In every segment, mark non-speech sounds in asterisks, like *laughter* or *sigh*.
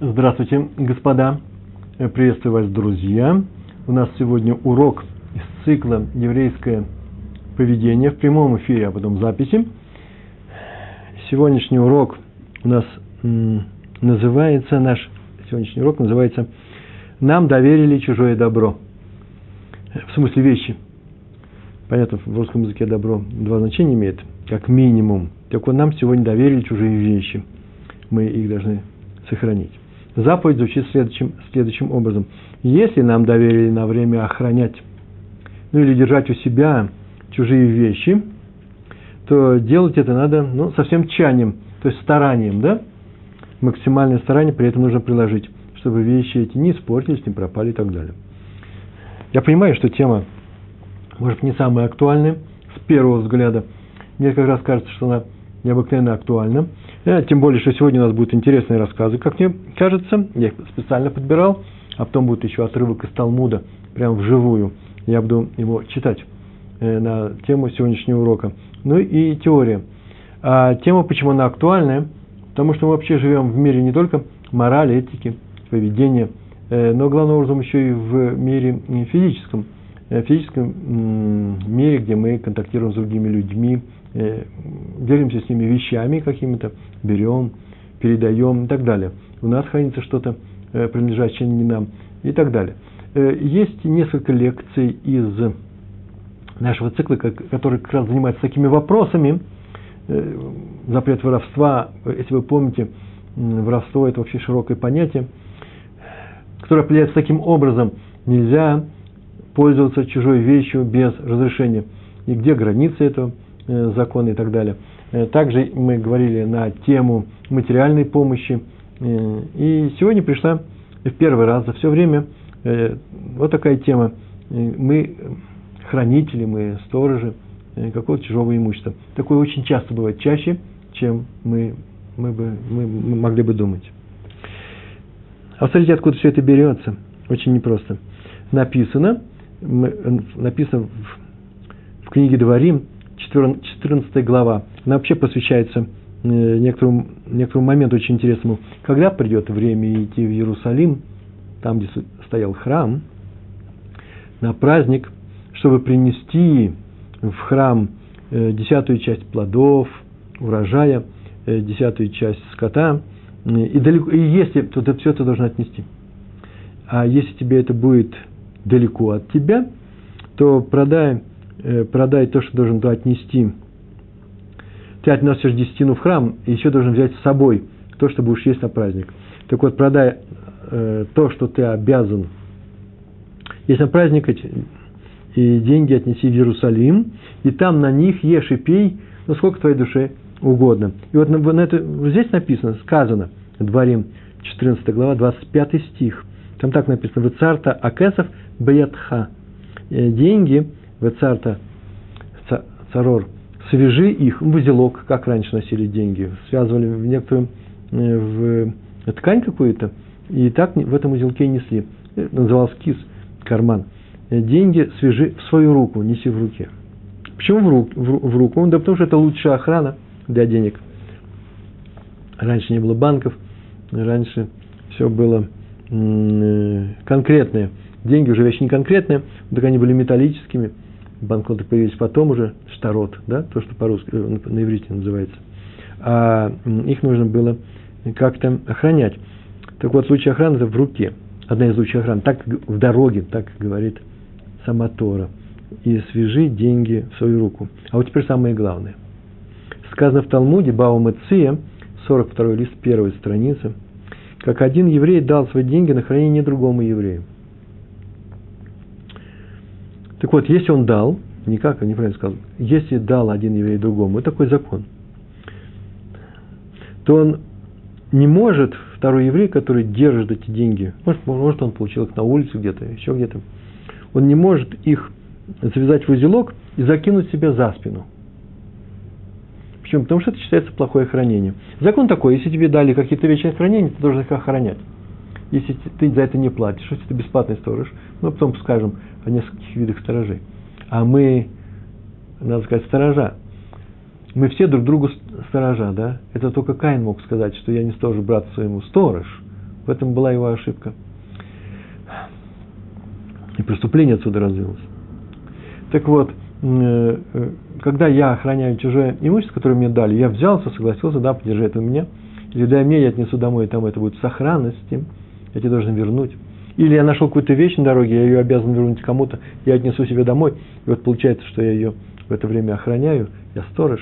Здравствуйте, господа. Приветствую вас, друзья. У нас сегодня урок из цикла «Еврейское поведение» в прямом эфире, а потом записи. Сегодняшний урок у нас называется, наш сегодняшний урок называется «Нам доверили чужое добро». В смысле вещи. Понятно, в русском языке добро два значения имеет, как минимум. Так вот, нам сегодня доверили чужие вещи. Мы их должны сохранить. Заповедь звучит следующим, следующим образом. Если нам доверили на время охранять, ну или держать у себя чужие вещи, то делать это надо ну, совсем тщанием, то есть старанием, да? Максимальное старание при этом нужно приложить, чтобы вещи эти не испортились, не пропали и так далее. Я понимаю, что тема, может, не самая актуальная с первого взгляда. Мне как раз кажется, что она необыкновенно актуальна. Э, тем более, что сегодня у нас будут интересные рассказы, как мне кажется. Я их специально подбирал. А потом будет еще отрывок из Талмуда, прям вживую. Я буду его читать э, на тему сегодняшнего урока. Ну и теория. А тема, почему она актуальная? Потому что мы вообще живем в мире не только морали, этики, поведения, э, но главным образом еще и в мире физическом. Физическом мире, где мы контактируем с другими людьми, делимся с ними вещами какими-то, берем, передаем и так далее. У нас хранится что-то, э, принадлежащее не нам и так далее. Э, есть несколько лекций из нашего цикла, который как раз занимается такими вопросами. Запрет воровства, если вы помните, воровство – это вообще широкое понятие, которое определяется таким образом. Нельзя пользоваться чужой вещью без разрешения. И где границы этого – Э, законы и так далее. Э, также мы говорили на тему материальной помощи. Э, и сегодня пришла в первый раз за все время вот такая тема. Мы хранители, мы сторожи какого-то чужого имущества. Такое очень часто бывает, чаще, чем мы, мы, бы, мы могли бы думать. А смотрите, откуда все это берется. Очень непросто. Написано, написано в, в книге Дворим, 14 глава, она вообще посвящается э, некоторому, некоторому моменту очень интересному. Когда придет время идти в Иерусалим, там, где стоял храм, на праздник, чтобы принести в храм э, десятую часть плодов, урожая, э, десятую часть скота, и, далеко, и если, то ты все это должен отнести. А если тебе это будет далеко от тебя, то продай продай то, что должен туда отнести. Ты относишь десятину в храм, и еще должен взять с собой то, что будешь есть на праздник. Так вот, продай э, то, что ты обязан есть на праздник, эти, и деньги отнеси в Иерусалим, и там на них ешь и пей, ну, сколько твоей душе угодно. И вот на, на это, здесь написано, сказано, Дворим, 14 глава, 25 стих. Там так написано, «Вецарта акесов беятха». Э, деньги Вецарта Царор, свяжи их в узелок, как раньше носили деньги, связывали в некоторую э, в ткань какую-то, и так в этом узелке несли. Это назывался кис, карман. Деньги свяжи в свою руку, неси в руке. Почему в, руку? в руку? Да потому что это лучшая охрана для денег. Раньше не было банков, раньше все было э, конкретное. Деньги уже вещь не конкретная, так они были металлическими – банкноты появились потом уже, штарот, да, то, что по-русски, э, на иврите называется. А их нужно было как-то охранять. Так вот, случай охраны – это в руке. Одна из случаев охраны. Так в дороге, так говорит сама Тора. И свяжи деньги в свою руку. А вот теперь самое главное. Сказано в Талмуде, Баум Ция, 42 лист, первой страницы, как один еврей дал свои деньги на хранение другому еврею. Так вот, если он дал, никак, неправильно сказал, если дал один еврей другому, это такой закон, то он не может, второй еврей, который держит эти деньги, может, может он получил их на улице где-то, еще где-то, он не может их завязать в узелок и закинуть себе за спину. Почему? Потому что это считается плохое хранение. Закон такой, если тебе дали какие-то вещи на хранение, ты должен их охранять. Если ты за это не платишь, если ты бесплатный сторож, ну, потом скажем, о нескольких видах сторожей. А мы, надо сказать, сторожа. Мы все друг другу сторожа, да? Это только Каин мог сказать, что я не сторож брат своему. Сторож. В этом была его ошибка. И преступление отсюда развилось. Так вот, э, э, когда я охраняю чужое имущество, которое мне дали, я взялся, согласился, да, подержи это у меня, или дай мне, я отнесу домой, и там это будет в сохранности, я тебе должен вернуть. Или я нашел какую-то вещь на дороге, я ее обязан вернуть кому-то, я отнесу себе домой, и вот получается, что я ее в это время охраняю, я сторож,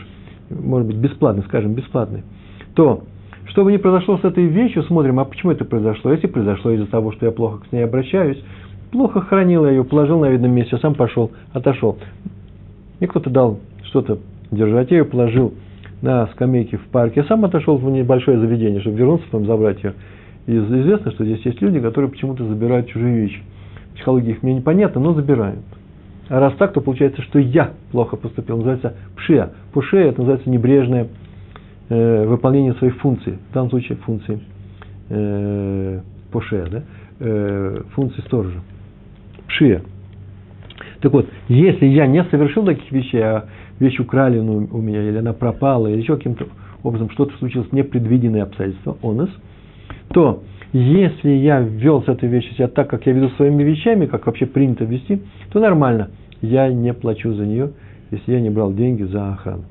может быть, бесплатный, скажем, бесплатный, то, что бы ни произошло с этой вещью, смотрим, а почему это произошло? Если произошло из-за того, что я плохо к ней обращаюсь, плохо хранил я ее, положил на видном месте, сам пошел, отошел. Мне кто-то дал что-то держать, я ее положил на скамейке в парке, я сам отошел в небольшое заведение, чтобы вернуться, потом забрать ее. И известно, что здесь есть люди, которые почему-то забирают чужие вещи. Психология их мне непонятна, но забирают. А раз так, то получается, что я плохо поступил. Называется пшия. Пушея – это называется небрежное э, выполнение своих функций. В данном случае функции э, пушея, да? э, функции сторожа. Пшия. Так вот, если я не совершил таких вещей, а вещь украли ну, у меня, или она пропала, или еще каким-то образом что-то случилось, непредвиденное обстоятельство, онос, то если я вел с этой вещью себя так, как я веду своими вещами, как вообще принято вести, то нормально. Я не плачу за нее, если я не брал деньги за охрану.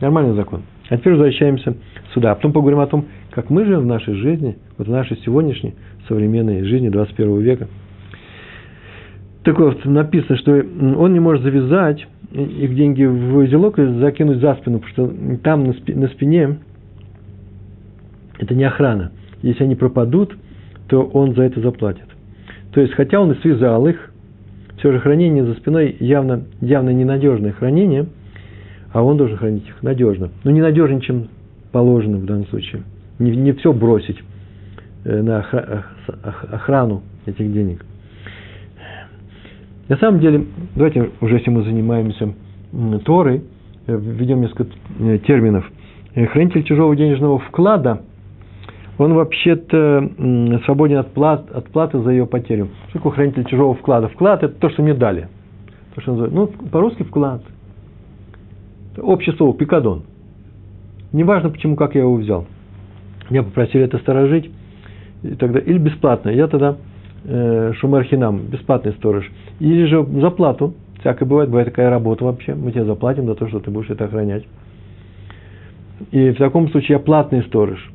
Нормальный закон. А теперь возвращаемся сюда. А потом поговорим о том, как мы живем в нашей жизни, вот в нашей сегодняшней современной жизни 21 века. Так вот, написано, что он не может завязать их деньги в узелок и закинуть за спину, потому что там на спине это не охрана – если они пропадут, то он за это заплатит. То есть, хотя он и связал их, все же хранение за спиной явно, явно ненадежное хранение, а он должен хранить их надежно. Но не надежнее, чем положено в данном случае. Не, не все бросить э, на охрану этих денег. На самом деле, давайте уже, если мы занимаемся Торой, э, введем несколько э, терминов. Хранитель чужого денежного вклада – он вообще-то свободен от, плат, от платы за ее потерю. Что такое хранитель чужого вклада? Вклад – это то, что мне дали. То, что называют, ну, по-русски вклад. Общество, пикадон. Неважно, почему, как я его взял. Меня попросили это сторожить, и тогда, или бесплатно. Я тогда э, шумархинам, бесплатный сторож. Или же за плату. Всякое бывает, бывает такая работа вообще. Мы тебе заплатим за то, что ты будешь это охранять. И в таком случае я платный сторож.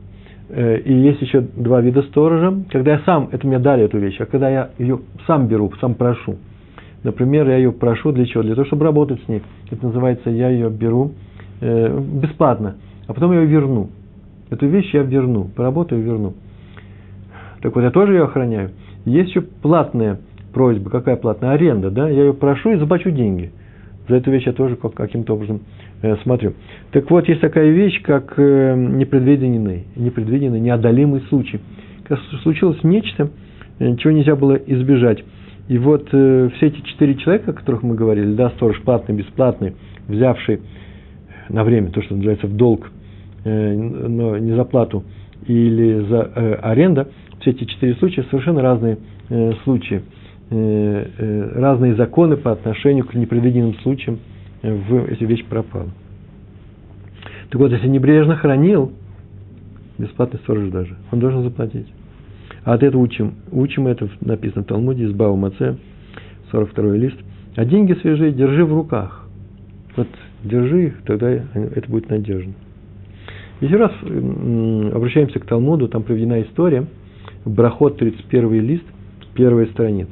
Э, и есть еще два вида сторожа. Когда я сам, это мне дали эту вещь, а когда я ее сам беру, сам прошу. Например, я ее прошу для чего? Для того, чтобы работать с ней. Это называется, я ее беру э, бесплатно, а потом я ее верну. Эту вещь я верну, поработаю и верну. Так вот, я тоже ее охраняю. Есть еще платная просьба. Какая платная? Аренда, да? Я ее прошу и заплачу деньги. За эту вещь я тоже каким-то образом смотрю. Так вот, есть такая вещь, как э, непредвиденный, непредвиденный, неодолимый случай. Случилось нечто, э, чего нельзя было избежать. И вот э, все эти четыре человека, о которых мы говорили, да, сторож платный, бесплатный, взявший на время, то, что называется в долг, э, но не за плату или за э, аренда, все эти четыре случая совершенно разные э, случаи. Э, э, разные законы по отношению к непредвиденным случаям, э, в, если вещь пропала. Так вот, если небрежно хранил, бесплатный сторож даже, он должен заплатить. А от этого учим. Учим это, написано в Талмуде, из Бау Маце, 42 лист. А деньги свежие держи в руках. Вот держи их, тогда это будет надежно. Еще раз обращаемся к Талмуду, там приведена история, Брахот, 31 лист, первая страница.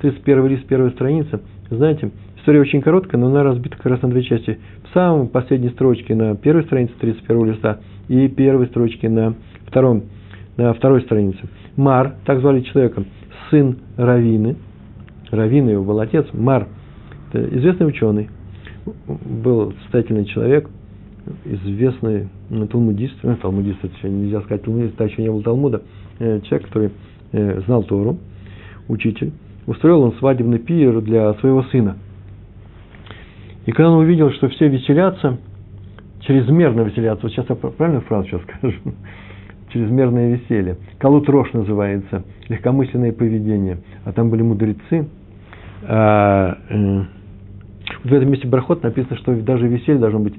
31 лист, первая страница. Знаете, история очень короткая, но она разбита как раз на две части. В самой последней строчке на первой странице 31 листа и первой строчке на, втором, на второй странице. Мар, так звали человека, сын Равины. Равина его был отец. Мар, это известный ученый, был состоятельный человек, известный талмудист, ну, талмудист, это еще нельзя сказать, талмудист, так еще не был Талмуда, э, человек, который э, знал Тору, учитель, устроил он свадебный пир для своего сына. И когда он увидел, что все веселятся, чрезмерно веселятся, вот сейчас я правильно фразу сейчас скажу, *laughs* чрезмерное веселье, калут рожь называется, легкомысленное поведение, а там были мудрецы, а, э, в этом месте Брахот написано, что даже веселье должно быть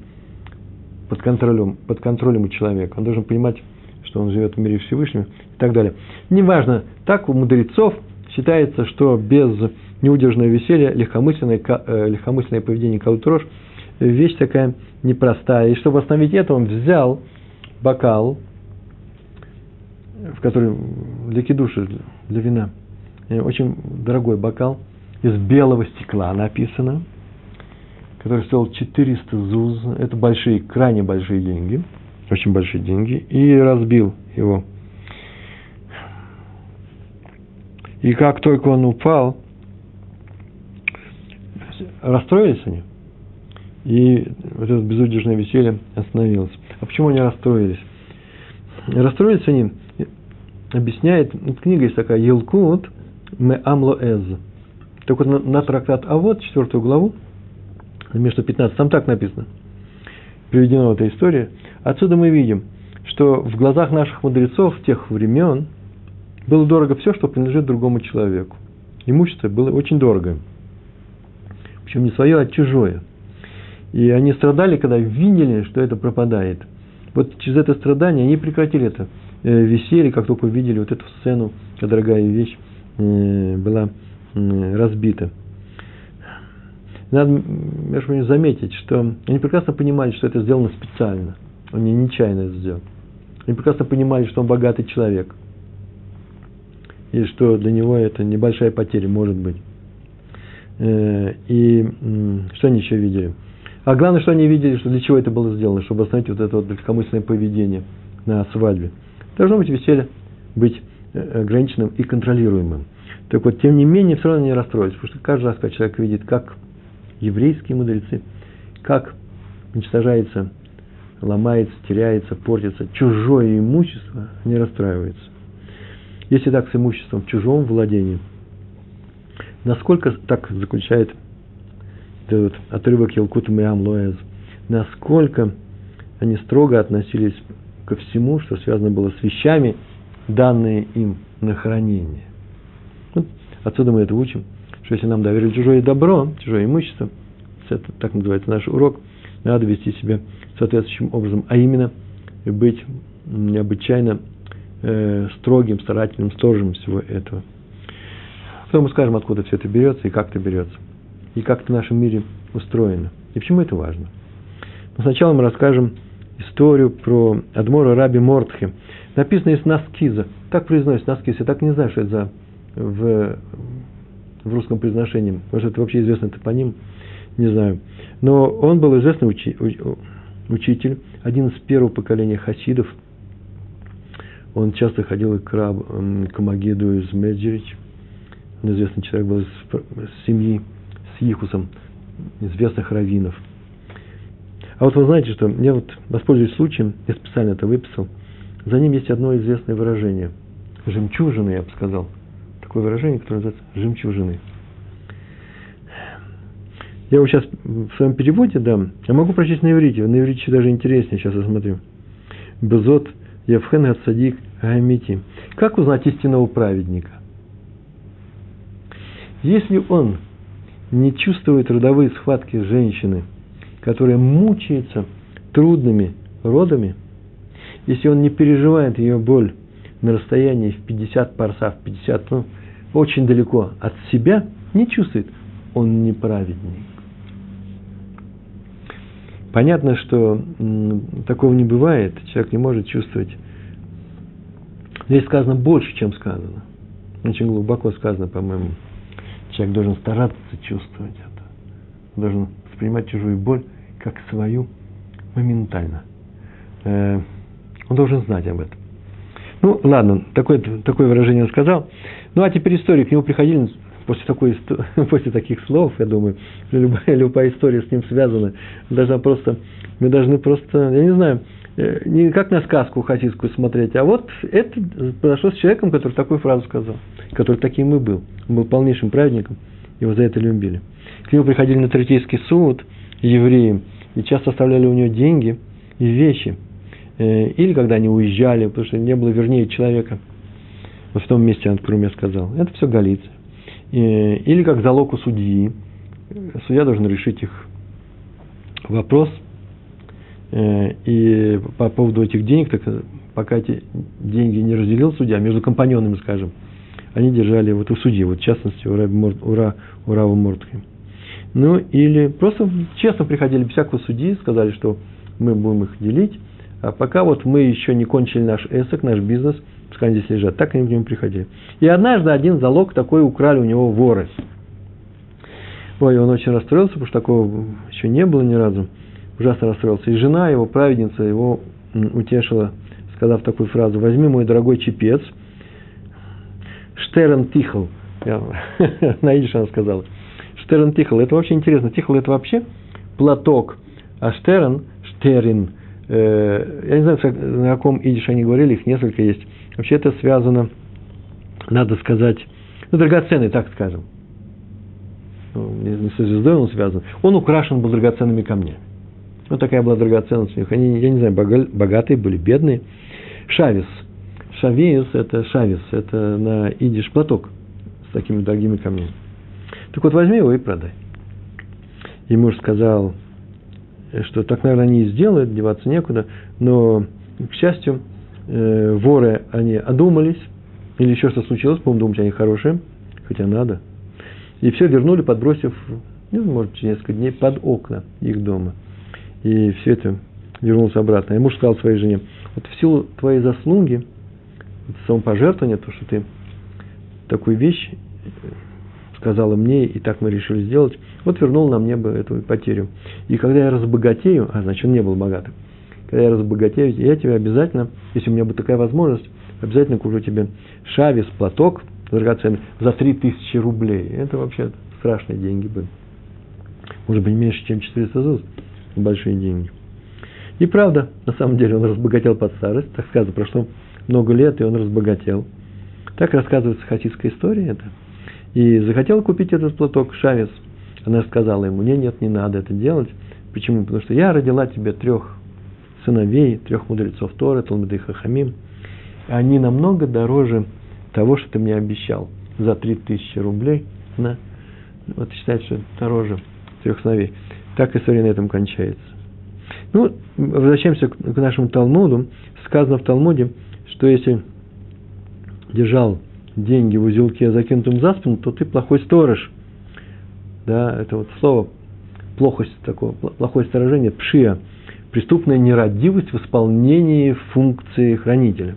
под контролем, под контролем у человека. Он должен понимать что он живет в мире Всевышнего и так далее. Неважно, так у мудрецов считается, что без неудержного веселья легкомысленное, э, легкомысленное поведение Каутрош вещь такая непростая. И чтобы остановить это, он взял бокал, в который для кидуши, для вина, э, очень дорогой бокал, из белого стекла написано, который стоил 400 зуз, это большие, крайне большие деньги, очень большие деньги, и разбил его. И как только он упал, расстроились они, и вот это безудержное веселье остановилось. А почему они расстроились? Расстроились они, объясняет, вот книга есть такая, Елкут Ме Амло Эз. Так вот, на, на трактат А вот, четвертую главу, между 15, там так написано, приведена эта история. Отсюда мы видим, что в глазах наших мудрецов тех времен было дорого все, что принадлежит другому человеку. Имущество было очень дорого. Причем не свое, а чужое. И они страдали, когда видели, что это пропадает. Вот через это страдание они прекратили это э, веселье, как только увидели вот эту сцену, когда дорогая вещь э, была разбита. Надо, между прочим, заметить, что они прекрасно понимали, что это сделано специально. Они нечаянно это сделали. Они прекрасно понимали, что он богатый человек. И что для него это небольшая потеря, может быть. Э, и что они еще видели? А главное, что они видели, что для чего это было сделано, чтобы остановить вот это вот легкомысленное поведение на свадьбе. Должно быть веселье быть э, ограниченным и контролируемым. Так вот, тем не менее, все равно не расстроились, потому что каждый раз, когда человек видит, как еврейские мудрецы, как уничтожается, ломается, теряется, портится чужое имущество, не расстраивается. Если так с имуществом в чужом владении, насколько так заключает этот отрывок Елкут Миам Лоэз, насколько они строго относились ко всему, что связано было с вещами, данные им на хранение. Вот отсюда мы это учим, что если нам доверили чужое добро, чужое имущество, это так называется наш урок, надо вести себя соответствующим образом, а именно быть необычайно э, строгим, старательным, сторожем всего этого. Потом мы скажем, откуда все это берется и как это берется и как это в нашем мире устроено. И почему это важно? Но сначала мы расскажем историю про Адмора Раби Мортхе. Написано из Наскиза. Так произносится Наскиз. Я так не знаю, что это за в, в русском произношении. Может, это вообще известный топоним. Не знаю. Но он был известный учи, учитель, один из первого поколения хасидов. Он часто ходил к, раб, к Магиду из Меджирич. Он известный человек был из, семьи с Ихусом, известных раввинов. А вот вы знаете, что я вот воспользуюсь случаем, я специально это выписал, за ним есть одно известное выражение. Жемчужины, я бы сказал. Такое выражение, которое называется жемчужины. Я его сейчас в своем переводе дам. Я могу прочесть на иврите. На иврите даже интереснее, сейчас я смотрю. Безот Евхен Гацадик Гамити. Как узнать истинного праведника? Если он не чувствует родовые схватки женщины, которая мучается трудными родами, если он не переживает ее боль на расстоянии в 50 парса, в 50, ну, очень далеко от себя, не чувствует, он не праведник. Понятно, что такого не бывает, человек не может чувствовать. Здесь сказано больше, чем сказано. Очень глубоко сказано, по-моему. Человек должен стараться чувствовать это. Должен воспринимать чужую боль как свою моментально. Э, он должен знать об этом. Ну, ладно, такое, такое выражение он сказал. Ну, а теперь истории. К нему приходили после, такой, *laughs* после таких слов, я думаю, *laughs* любая, любая история с ним связана. Должна просто, мы должны просто, я не знаю, э, не как на сказку хасидскую смотреть, а вот это произошло с человеком, который такую фразу сказал, который таким и был. Он был полнейшим праведником, его за это любили. К нему приходили на Третейский суд евреи, и часто оставляли у него деньги и вещи. Э, или когда они уезжали, потому что не было вернее человека. Вот в том месте, о котором я сказал. Это все Галиция. Или как залог у судьи. Судья должен решить их вопрос. Э, и по поводу этих денег, так пока эти деньги не разделил судья, между компаньонами, скажем, они держали вот у судьи, вот в частности у, Раби Ура, у Рава Мортки. Ну, или просто честно приходили без всякого судьи, сказали, что мы будем их делить, а пока вот мы еще не кончили наш эсок, наш бизнес, пускай они здесь лежат, так они к нему приходили. И однажды один залог такой украли у него воры. Ой, он очень расстроился, потому что такого еще не было ни разу. Ужасно расстроился. И жена его, праведница, его утешила, сказав такую фразу, возьми мой дорогой чепец, Штерн Тихл, *laughs* на идиш она сказала, Штерн Тихл, это вообще интересно, Тихл это вообще платок, а Штерн, Штерин, э, я не знаю, на каком идиш они говорили, их несколько есть, вообще это связано, надо сказать, ну, драгоценный, так скажем, ну, не со звездой он связан, он украшен был драгоценными камнями. Вот такая была драгоценность у них. Они, я не знаю, богатые были, бедные. Шавис. Шавиус – это шавис, это на идиш платок с такими дорогими камнями. Так вот, возьми его и продай. И муж сказал, что так, наверное, они и сделают, деваться некуда, но, к счастью, э, воры, они одумались, или еще что случилось, по-моему, думать они хорошие, хотя надо. И все вернули, подбросив, ну, может, через несколько дней под окна их дома – и все это вернулся обратно. И муж сказал своей жене, вот в силу твоей заслуги, самопожертвования, то, что ты такую вещь сказала мне, и так мы решили сделать, вот вернул нам небо эту потерю. И когда я разбогатею, а значит, он не был богатым, когда я разбогатею, я тебе обязательно, если у меня будет такая возможность, обязательно куплю тебе шавис, платок драгоценный за 3000 рублей. Это вообще страшные деньги были. Может быть, меньше, чем 400 зуз большие деньги. И правда, на самом деле он разбогател под старость, так сказано, прошло много лет, и он разбогател. Так рассказывается хасидская история это. И захотел купить этот платок Шавец. Она сказала ему, нет, нет, не надо это делать. Почему? Потому что я родила тебе трех сыновей, трех мудрецов Торы, Талмуды Хахамим. Они намного дороже того, что ты мне обещал за три тысячи рублей. На, вот считается, что дороже трех сыновей. Так история на этом кончается. Ну, возвращаемся к нашему Талмуду. Сказано в Талмуде, что если держал деньги в узелке, закинутым за спину, то ты плохой сторож. Да, это вот слово плохость такое, плохое сторожение, пшия, преступная нерадивость в исполнении функции хранителя.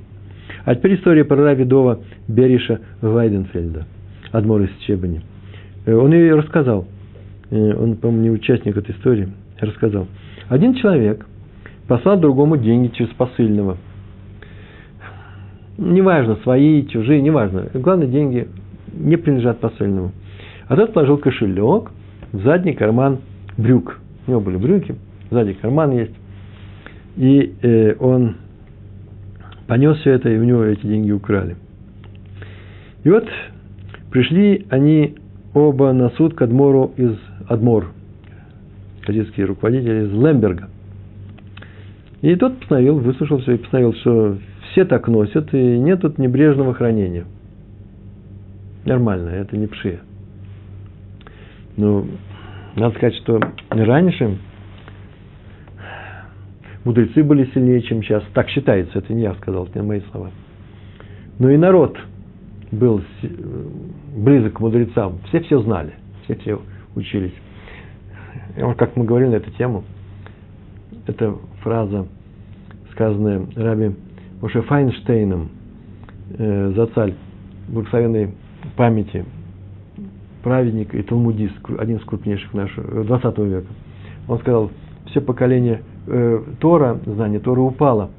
А теперь история про Равидова Бериша Вайденфельда, Адмор из Чебани. Э, он ее рассказал – Э, он, по-моему, не участник этой истории, рассказал. Один человек послал другому деньги через посыльного. Неважно, свои, чужие, неважно. Главное, деньги не принадлежат посыльному. А тот положил кошелек в задний карман брюк. У него были брюки, сзади карман есть. И э, он понес все это, и у него эти деньги украли. И вот пришли они оба на суд к Адмору из Адмор, хасидский руководитель из Лемберга. И тот постановил, выслушал все и постановил, что все так носят, и нет тут небрежного хранения. Нормально, это не пшия. Ну, надо сказать, что раньше мудрецы были сильнее, чем сейчас. Так считается, это не я сказал, это не мои слова. Но и народ был близок к мудрецам. Все все знали, все все учились. И вот как мы говорили на эту тему, это фраза, сказанная Раби Моше Файнштейном, э, за царь благословенной памяти, праведник и талмудист, один из крупнейших нашего 20 века. Он сказал, все поколение э, Тора, знание Тора упало,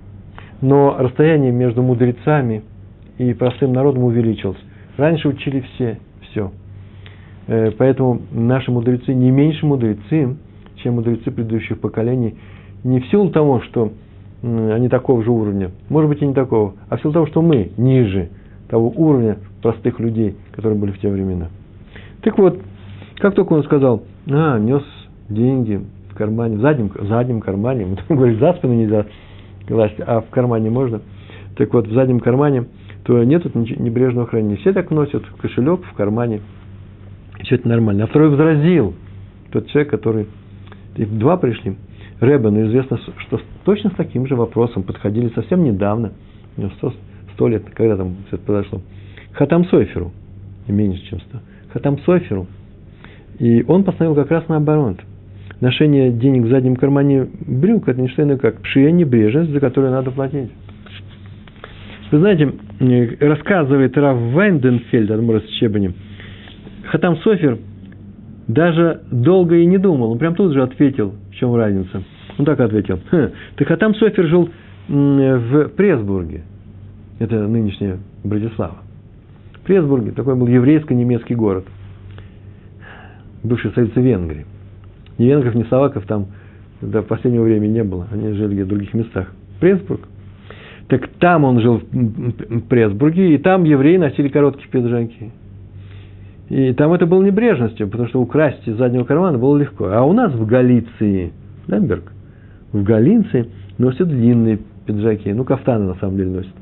но расстояние между мудрецами и простым народом увеличилось. Раньше учили все, все. Э, поэтому наши мудрецы не меньше мудрецы, чем мудрецы предыдущих поколений, не в силу того, что они такого же уровня, может быть и не такого, а в силу того, что мы ниже того уровня простых людей, которые были в те времена. Так вот, как только он сказал, а, нес деньги кармане, в заднем, заднем кармане, *laughs* мы там говорили, за спину нельзя класть, а в кармане можно, так вот, в заднем кармане, то нет тут небрежного хранения. Все так носят кошелек в кармане, все это нормально. А второй возразил, тот человек, который... Два пришли. Рэбе, но известно, что точно с таким же вопросом подходили совсем недавно 100, 100 лет, когда там все это произошло, Хатам Сойферу, меньше, чем 100, Хатам Сойферу, и он постановил как раз наоборот. Ношение денег в заднем кармане брюк – это не что иное, как пшия небрежность, за которую надо платить. Вы знаете, рассказывает Раф Вайнденфельд, Адмор с Чебанем, Хатам Софер даже долго и не думал, он прям тут же ответил, в чем разница. Он так ответил, Хм, ты Хатам Софер жил в Пресбурге, это нынешняя Братислава. Пресбурге, такой был еврейско-немецкий город, бывший столица Венгрии. Ни венгров, ни словаков там до последнего времени не было, они жили в других местах. Пресбург – так там он жил в Пресбурге, и там евреи носили короткие пиджаки. И там это было небрежностью, потому что украсть из заднего кармана было легко. А у нас в Галиции, Лемберг, в Галиции носят длинные пиджаки. Ну, кафтаны на самом деле носят.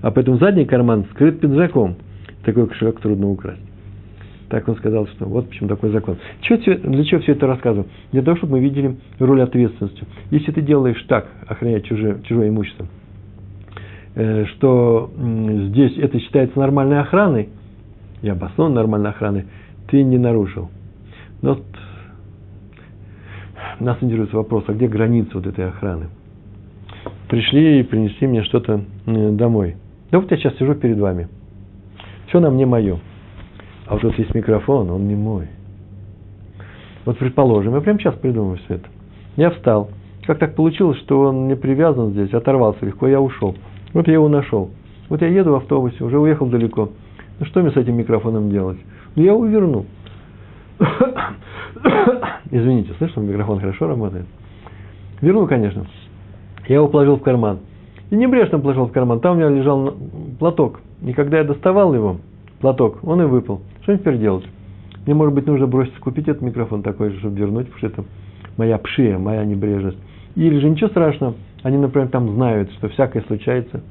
А поэтому задний карман скрыт пиджаком. Такой кошелек трудно украсть. Так он сказал, что вот почему такой закон. Чего, для чего все это рассказываю? Для того, чтобы мы видели роль ответственности. Если ты делаешь так, охранять чужое, чужое имущество – Э, что здесь это считается нормальной охраной, и обоснованной нормальной охраной, ты не нарушил. Но вот нас интересует вопрос, а где граница вот этой охраны? Пришли и принесли мне что-то домой. Да вот я сейчас сижу перед вами. Все на мне мое. А вот тут есть микрофон, он не мой. Вот предположим, я прямо сейчас придумаю все это. Я встал. Как так получилось, что он не привязан здесь, оторвался легко, я ушел. Вот я его нашел. Вот я еду в автобусе, уже уехал далеко. Ну что мне с этим микрофоном делать? Ну я его верну. *coughs* Извините, слышно, микрофон хорошо работает? Верну, конечно. Я его положил в карман. И небрежно положил в карман. Там у меня лежал платок. И когда я доставал его, платок, он и выпал. Что теперь делать? Мне, может быть, нужно бросить купить этот микрофон такой же, чтобы вернуть, потому что это моя пшия, моя небрежность. Или же ничего страшного, они, например, там знают, что всякое случается,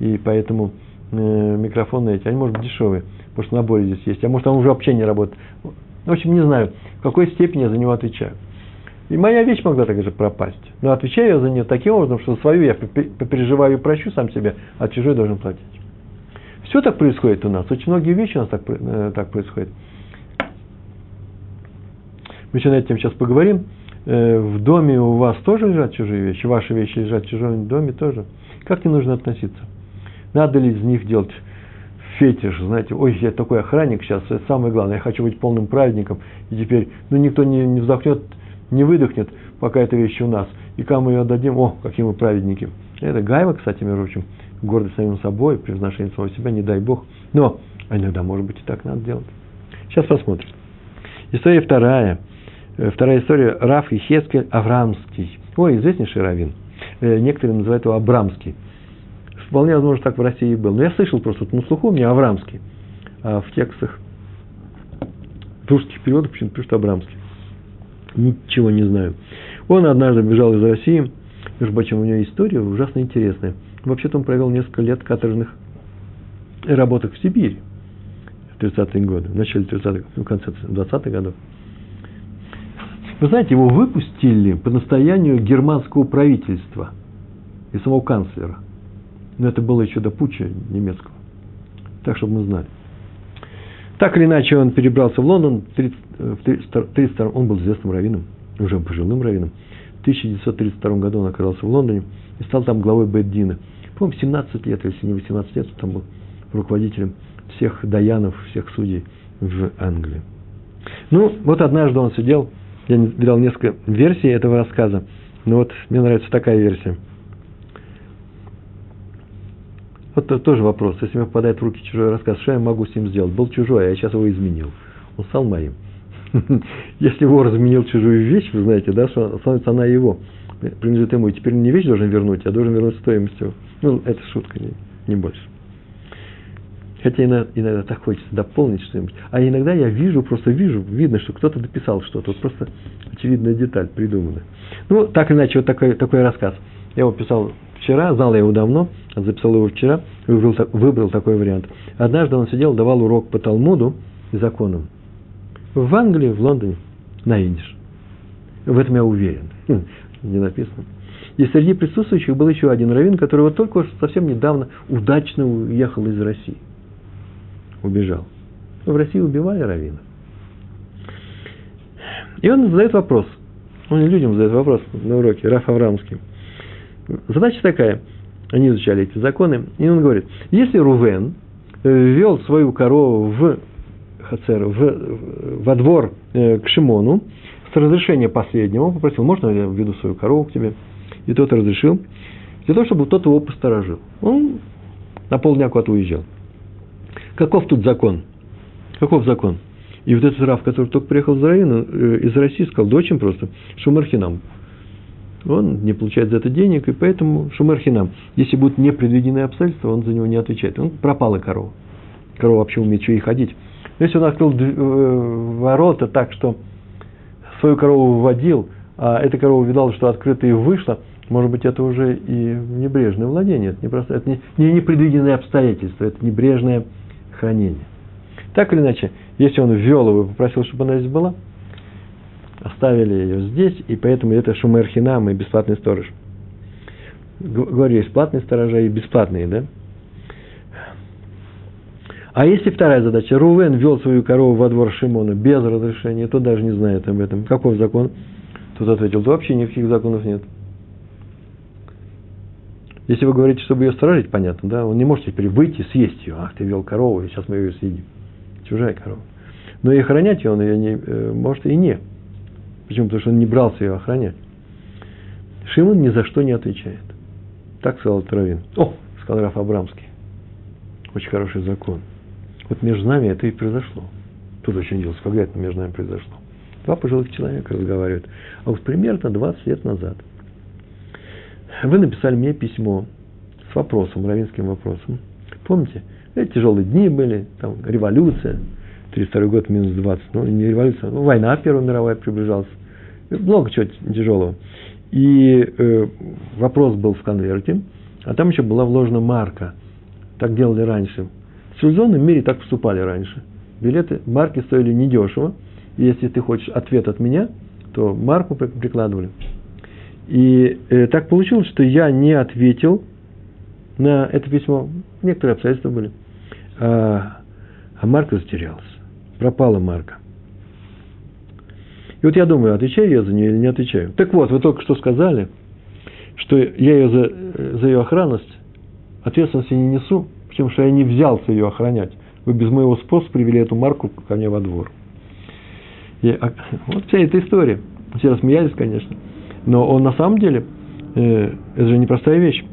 и поэтому э, микрофоны эти, они, может быть, дешевые, потому что наборе здесь есть, а может, он уже вообще не работает. В общем, не знаю, в какой степени я за него отвечаю. И моя вещь могла так же пропасть. Но отвечаю я за нее таким образом, что свою я переживаю и прощу сам себе, а чужой должен платить. Все так происходит у нас. Очень многие вещи у нас так, э, так происходят. Мы еще над этим сейчас поговорим. Э, в доме у вас тоже лежат чужие вещи, ваши вещи лежат в чужом доме тоже. Как ним нужно относиться? Надо ли из них делать фетиш, знаете, ой, я такой охранник сейчас, это самое главное, я хочу быть полным праведником, и теперь, ну, никто не, не вздохнет, не выдохнет, пока эта вещь у нас, и кому ее отдадим, о, какие мы праведники. Это гайва, кстати, между прочим, гордость самим собой, превозношение самого себя, не дай Бог. Но иногда, может быть, и так надо делать. Сейчас посмотрим. История вторая – Э, вторая история Раф и Хескель Аврамский. Ой, известнейший раввин. Э, некоторые называют его Абрамский. Вполне возможно, так в России и был. Но я слышал просто, на слуху у меня Аврамский. А в текстах в русских переводах почему-то пишут Абрамский. Ничего не знаю. Он однажды бежал из России. Между прочим, у него история ужасно интересная. Вообще-то он провел несколько лет каторжных работах в Сибири в 30-е годы, в начале 30-х, в конце 20-х годов. Вы знаете, его выпустили по настоянию германского правительства и самого канцлера. Но это было еще до путча немецкого. Так, чтобы мы знали. Так или иначе, он перебрался в Лондон. В 32, он был известным раввином, уже пожилым раввином. В 1932 году он оказался в Лондоне и стал там главой Бэддина. По-моему, 17 лет, если не 18 лет, он там был руководителем всех даянов, всех судей в Англии. Ну, вот однажды он сидел я видал несколько версий этого рассказа, но вот мне нравится такая версия. Вот это тоже вопрос. Если мне попадает в руки чужой рассказ, что я могу с ним сделать? Был чужой, а я сейчас его изменил. Он стал моим. *laughs* Если вор изменил чужую вещь, вы знаете, да, что становится она его, принадлежит ему. И теперь не вещь должен вернуть, а должен вернуть стоимостью. Ну, это шутка, не, не больше. Хотя иногда, иногда так хочется дополнить что-нибудь. А иногда я вижу, просто вижу, видно, что кто-то дописал что-то. Вот просто очевидная деталь придумана. Ну, так или иначе, вот такой, такой рассказ. Я его писал вчера, знал я его давно, записал его вчера, выбрал, выбрал такой вариант. Однажды он сидел, давал урок по Талмуду и законам. В Англии, в Лондоне, на идиш. В этом я уверен. Хм, не написано. И среди присутствующих был еще один раввин, который вот только совсем недавно удачно уехал из России. Убежал. В России убивали раввинов. И он задает вопрос. Он людям задает вопрос на уроке, Раф Аврамский. Задача такая. Они изучали эти законы. И он говорит, если Рувен ввел свою корову в Хацер, в, во двор э, к Шимону, с разрешения последнего, он попросил, можно я введу свою корову к тебе? И тот разрешил, для того, чтобы тот его посторожил. Он на полдня куда-то уезжал. Каков тут закон? Каков закон? И вот этот Раф, который только приехал из района, э, из России, сказал, да очень просто, Шумархинам. Он не получает за это денег, и поэтому Шумархинам. Если будут непредвиденные обстоятельства, он за него не отвечает. Он пропала корова. Корова вообще умеет еще и ходить. Если он открыл э, ворота так, что свою корову вводил, а эта корова видала, что открыто и вышла, может быть, это уже и небрежное владение, это не просто, это не, не непредвиденные обстоятельства, это небрежное хранение. Так или иначе, если он ввел его и попросил, чтобы она здесь была, оставили ее здесь, и поэтому это шумерхинам и бесплатный сторож. Говорю, есть платные сторожа и бесплатные, да? А если вторая задача, Рувен вел свою корову во двор Шимона без разрешения, то даже не знает об этом. Каков закон? Тут ответил, да вообще никаких законов нет. Если вы говорите, чтобы ее сторожить, понятно, да, он не может теперь выйти, съесть ее. Ах, ты вел корову, и сейчас мы ее съедим. Чужая корова. Но и охранять ее он ее не, э, может и не. Почему? Потому что он не брался ее охранять. Шимон ни за что не отвечает. Так сказал Травин. О, сказал Раф Абрамский. Очень хороший закон. Вот между нами это и произошло. Тут очень дело, когда это между нами произошло. Два пожилых человека разговаривают. А вот примерно 20 лет назад вы написали мне письмо с вопросом, равинским вопросом. Помните? Эти тяжелые дни были, там революция, 32 год минус 20, ну не революция, ну, война Первая мировая приближалась, много чего тяжелого. И э, вопрос был в конверте, а там еще была вложена марка. Так делали раньше цивилизованном мире так поступали раньше. Билеты, марки стоили недешево. И если ты хочешь ответ от меня, то марку прикладывали. И э, так получилось, что я не ответил на это письмо. Некоторые обстоятельства были. А, а марка затерялась. Пропала марка. И вот я думаю, отвечаю я за нее или не отвечаю. Так вот, вы только что сказали, что я ее за, за ее охранность ответственности не несу потому что я не взялся ее охранять. Вы без моего спроса привели эту марку ко мне во двор. И, а, вот вся эта история. Все рассмеялись, конечно. Но он на самом деле, э, это же непростая вещь.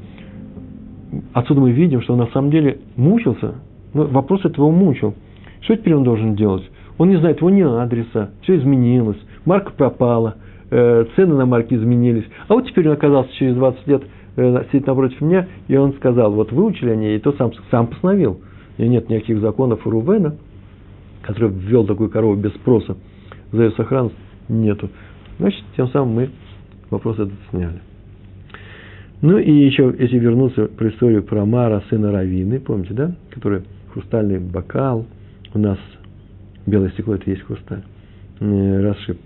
Отсюда мы видим, что он на самом деле мучился. Ну, вопрос этого мучил. Что теперь он должен делать? Он не знает его ни адреса, все изменилось, марка пропала, э, цены на марки изменились. А вот теперь он оказался через 20 лет – сидит напротив меня, и он сказал, вот выучили они, и то сам, сам постановил. И нет никаких законов Рувена, который ввел такую корову без спроса за ее сохранность, нету. Значит, тем самым мы вопрос этот сняли. Ну и еще, если вернуться про историю про Мара, сына Равины, помните, да, который хрустальный бокал, у нас белое стекло, это есть хрусталь, э, расшиб,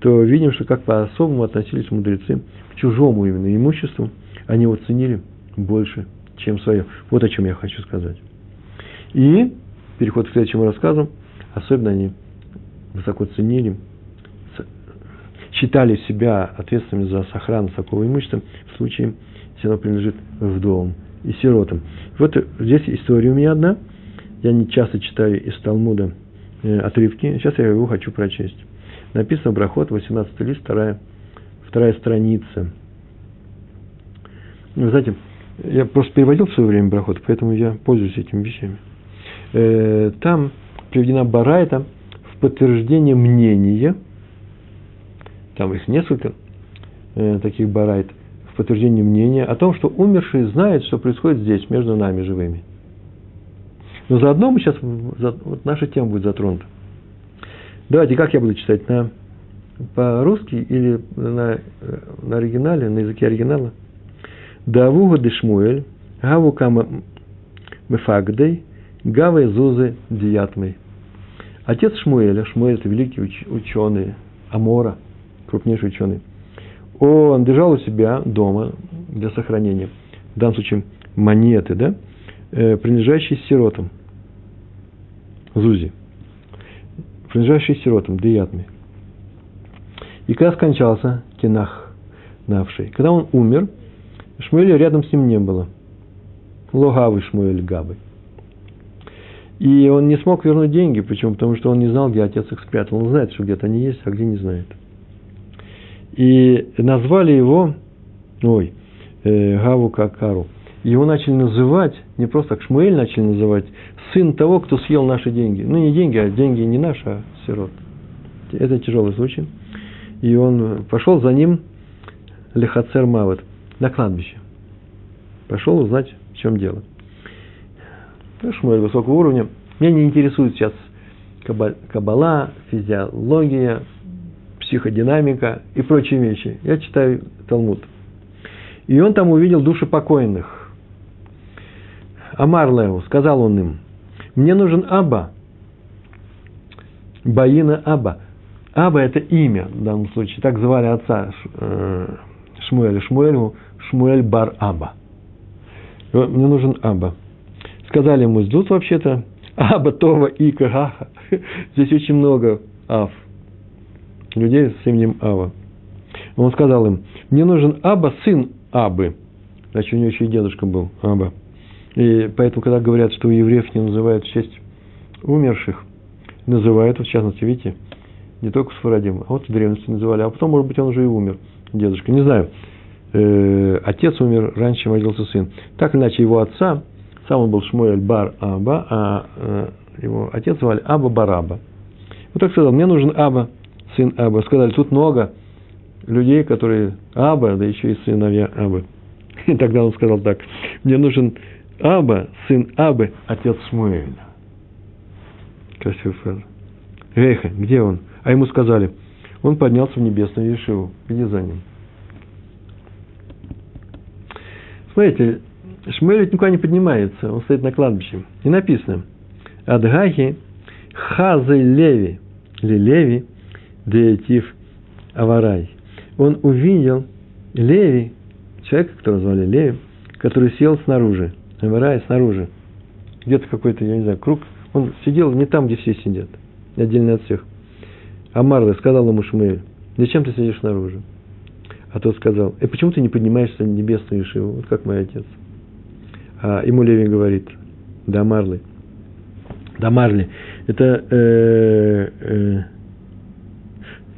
то видим, что как по-особому относились мудрецы к чужому именно имуществу, они его ценили больше, чем свое. Вот о чем я хочу сказать. И переход к следующему рассказу. Особенно они высоко ценили, считали себя ответственными за сохранность такого имущества в случае, если оно принадлежит вдовам и сиротам. Вот здесь история у меня одна. Я не часто читаю из Талмуда э, отрывки. Сейчас я его хочу прочесть. Написано Брахот, 18 лист, вторая, вторая страница. Вы знаете, я просто переводил в свое время Брахот, поэтому я пользуюсь этими вещами. Э, там приведена Барайта в подтверждение мнения, там их несколько э, таких Барайт, в подтверждение мнения о том, что умерший знает, что происходит здесь, между нами живыми. Но заодно мы сейчас, вот наша тема будет затронута. Давайте, как я буду читать, на, по-русски или на, на оригинале, на языке оригинала – Давуга Дешмуэль, Гаву Кама Мефагдей, Гава Зузы Диятмой. Отец Шмуэля, Шмуэль это великий ученый, Амора, крупнейший ученый, он держал у себя дома для сохранения, в данном случае монеты, да, э, принадлежащие сиротам, Зузи, принадлежащие сиротам, Деятми. И когда скончался Кинах Навший, когда он умер, Шмуэля рядом с ним не было. Логавый Шмуэль Габы. И он не смог вернуть деньги, почему? Потому что он не знал, где отец их спрятал. Он знает, что где-то они есть, а где не знает. И назвали его, ой, э, Гаву Какару. Его начали называть, не просто так Шмуэль начали называть, сын того, кто съел наши деньги. Ну, не деньги, а деньги не наши, а сирот. Это тяжелый случай. И он пошел за ним Лехацер Мавет на кладбище. Пошел узнать, в чем дело. Шмуэль высокого уровня. Меня не интересует сейчас кабала, физиология, психодинамика и прочие вещи. Я читаю Талмуд. И он там увидел души покойных. Амар Леу, сказал он им, мне нужен Аба, Баина Аба. Аба – это имя в данном случае. Так звали отца э, Шмуэля. Шмуэлю Шмуэль Бар Аба. Мне нужен Аба. Сказали ему, ждут вообще-то Аба, Това и Кагаха. *laughs* Здесь очень много Ав. Людей с именем Ава. Он сказал им, мне нужен Аба, сын Абы. Значит, у него еще и дедушка был, Аба. И поэтому, когда говорят, что у евреев не называют в честь умерших, называют, в частности, видите, не только с Фарадим, а вот в древности называли, а потом, может быть, он уже и умер, дедушка, не знаю. Э, отец умер раньше, чем родился сын. Так или иначе, его отца, сам он был Шмуэль Бар Аба, а э, его отец звали Аба Бараба. Вот так сказал, мне нужен Аба, сын Аба. Сказали, тут много людей, которые Аба, да еще и сыновья Аба. И тогда он сказал так, мне нужен Аба, сын Абы, отец Шмуэля. Красивая фраза. Рейха, где он? А ему сказали, он поднялся в небесную Ешиву, иди за ним. Смотрите, Шмуэль ведь никуда не поднимается, он стоит на кладбище. И написано, Адгахи Хазы Леви, или Леви, Деятив Аварай. Он увидел Леви, человека, которого звали Леви, который сел снаружи, Аварай снаружи. Где-то какой-то, я не знаю, круг. Он сидел не там, где все сидят, отдельно от всех. Амарлы сказал ему Шмуэль, зачем ты сидишь снаружи? А тот сказал, «Э, почему ты не поднимаешься в небесную Ишиву, вот как мой отец? А ему Левин говорит, да Марли, это, э, э,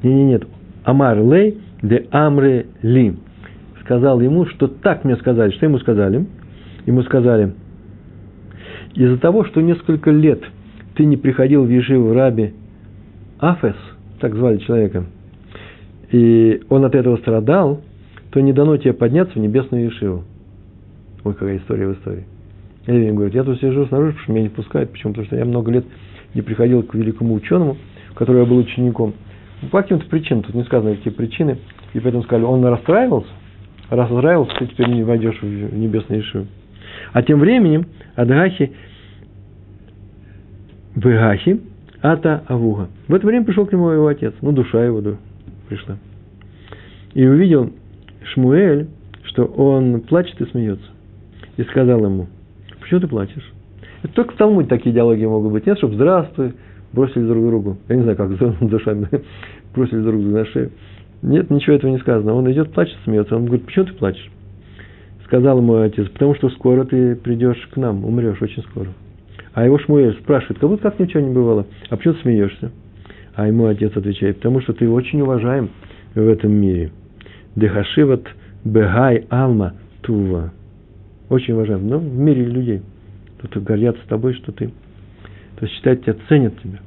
не, не, нет, Амар Лей, де Амре Ли, сказал ему, что так мне сказали, что ему сказали? Ему сказали, из-за того, что несколько лет ты не приходил в Ешиву Раби Афес, так звали человека, и он от этого страдал, то не дано тебе подняться в небесную Ешиву. Ой, какая история в истории. Левин говорит, я тут сижу снаружи, потому что меня не пускают. Почему? Потому что я много лет не приходил к великому ученому, которого я был учеником. По каким-то причинам, тут не сказано, какие причины. И поэтому сказали, он расстраивался. Расстраивался, ты теперь не войдешь в небесный Ишив. А тем временем Адгахи Бегахи Ата Авуга. В это время пришел к нему его отец. Ну, душа его пришла. И увидел Шмуэль, что он плачет и смеется. И сказал ему, почему ты плачешь? Это только в Талмуде такие диалоги могут быть. Нет, чтобы здравствуй, бросили друг другу. Я не знаю, как *laughs* душами *laughs* бросили друг другу на шею. Нет, ничего этого не сказано. Он идет, плачет, смеется. Он говорит, почему ты плачешь? Сказал ему отец, потому что скоро ты придешь к нам, умрешь очень скоро. А его Шмуэль спрашивает, как будто как ничего не бывало. А почему ты смеешься? А ему отец отвечает, потому что ты очень уважаем в этом мире. Дехашиват бегай алма тува. Очень уважаем. Но в мире людей. Тут гордятся тобой, что ты. То есть считают тебя, ценят тебя.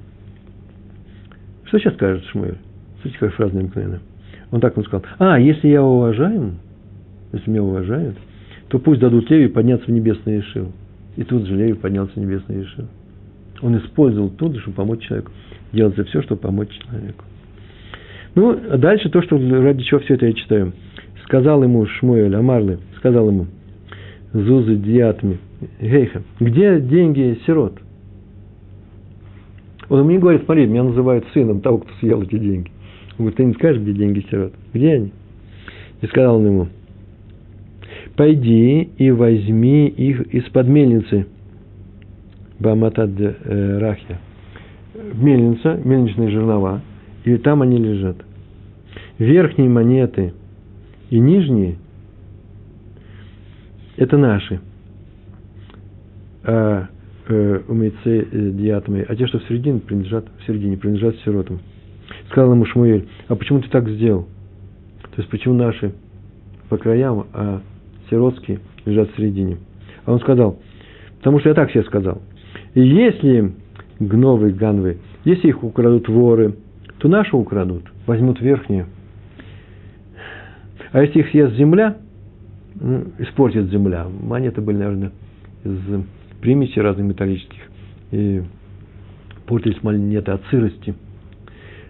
Что сейчас скажет Шмуэль? Слушайте, какая фраза необыкновенная. Он так ему сказал. А, если я уважаем, если меня уважают, то пусть дадут Леви подняться в небесный Ишив. И тут же Леви поднялся в небесный Ишив. Он использовал тут, чтобы помочь человеку. Делать за все, чтобы помочь человеку. Ну, а дальше то, что ради чего все это я читаю. Сказал ему Шмуэль, Амарлы, сказал ему, Зузы Диатми, Гейха, где деньги сирот? Он мне говорит, смотри, меня называют сыном того, кто съел эти деньги. Он говорит, ты не скажешь, где деньги сирот? Где они? И сказал он ему, пойди и возьми их из-под мельницы. Баматад э, Рахья. Мельница, мельничные жернова, и там они лежат. Верхние монеты и нижние – это наши. А э, умейцы э, диатомы, а те, что в середине принадлежат, в середине принадлежат сиротам. Сказал ему Шмуэль, а почему ты так сделал? То есть, почему наши по краям, а сиротские лежат в середине? А он сказал, потому что я так себе сказал. Если гновы, ганвы, если их украдут воры, то наши украдут, возьмут верхние. А если их съест земля, ну, испортит земля. Монеты были, наверное, из примесей разных металлических. И портились монеты от сырости.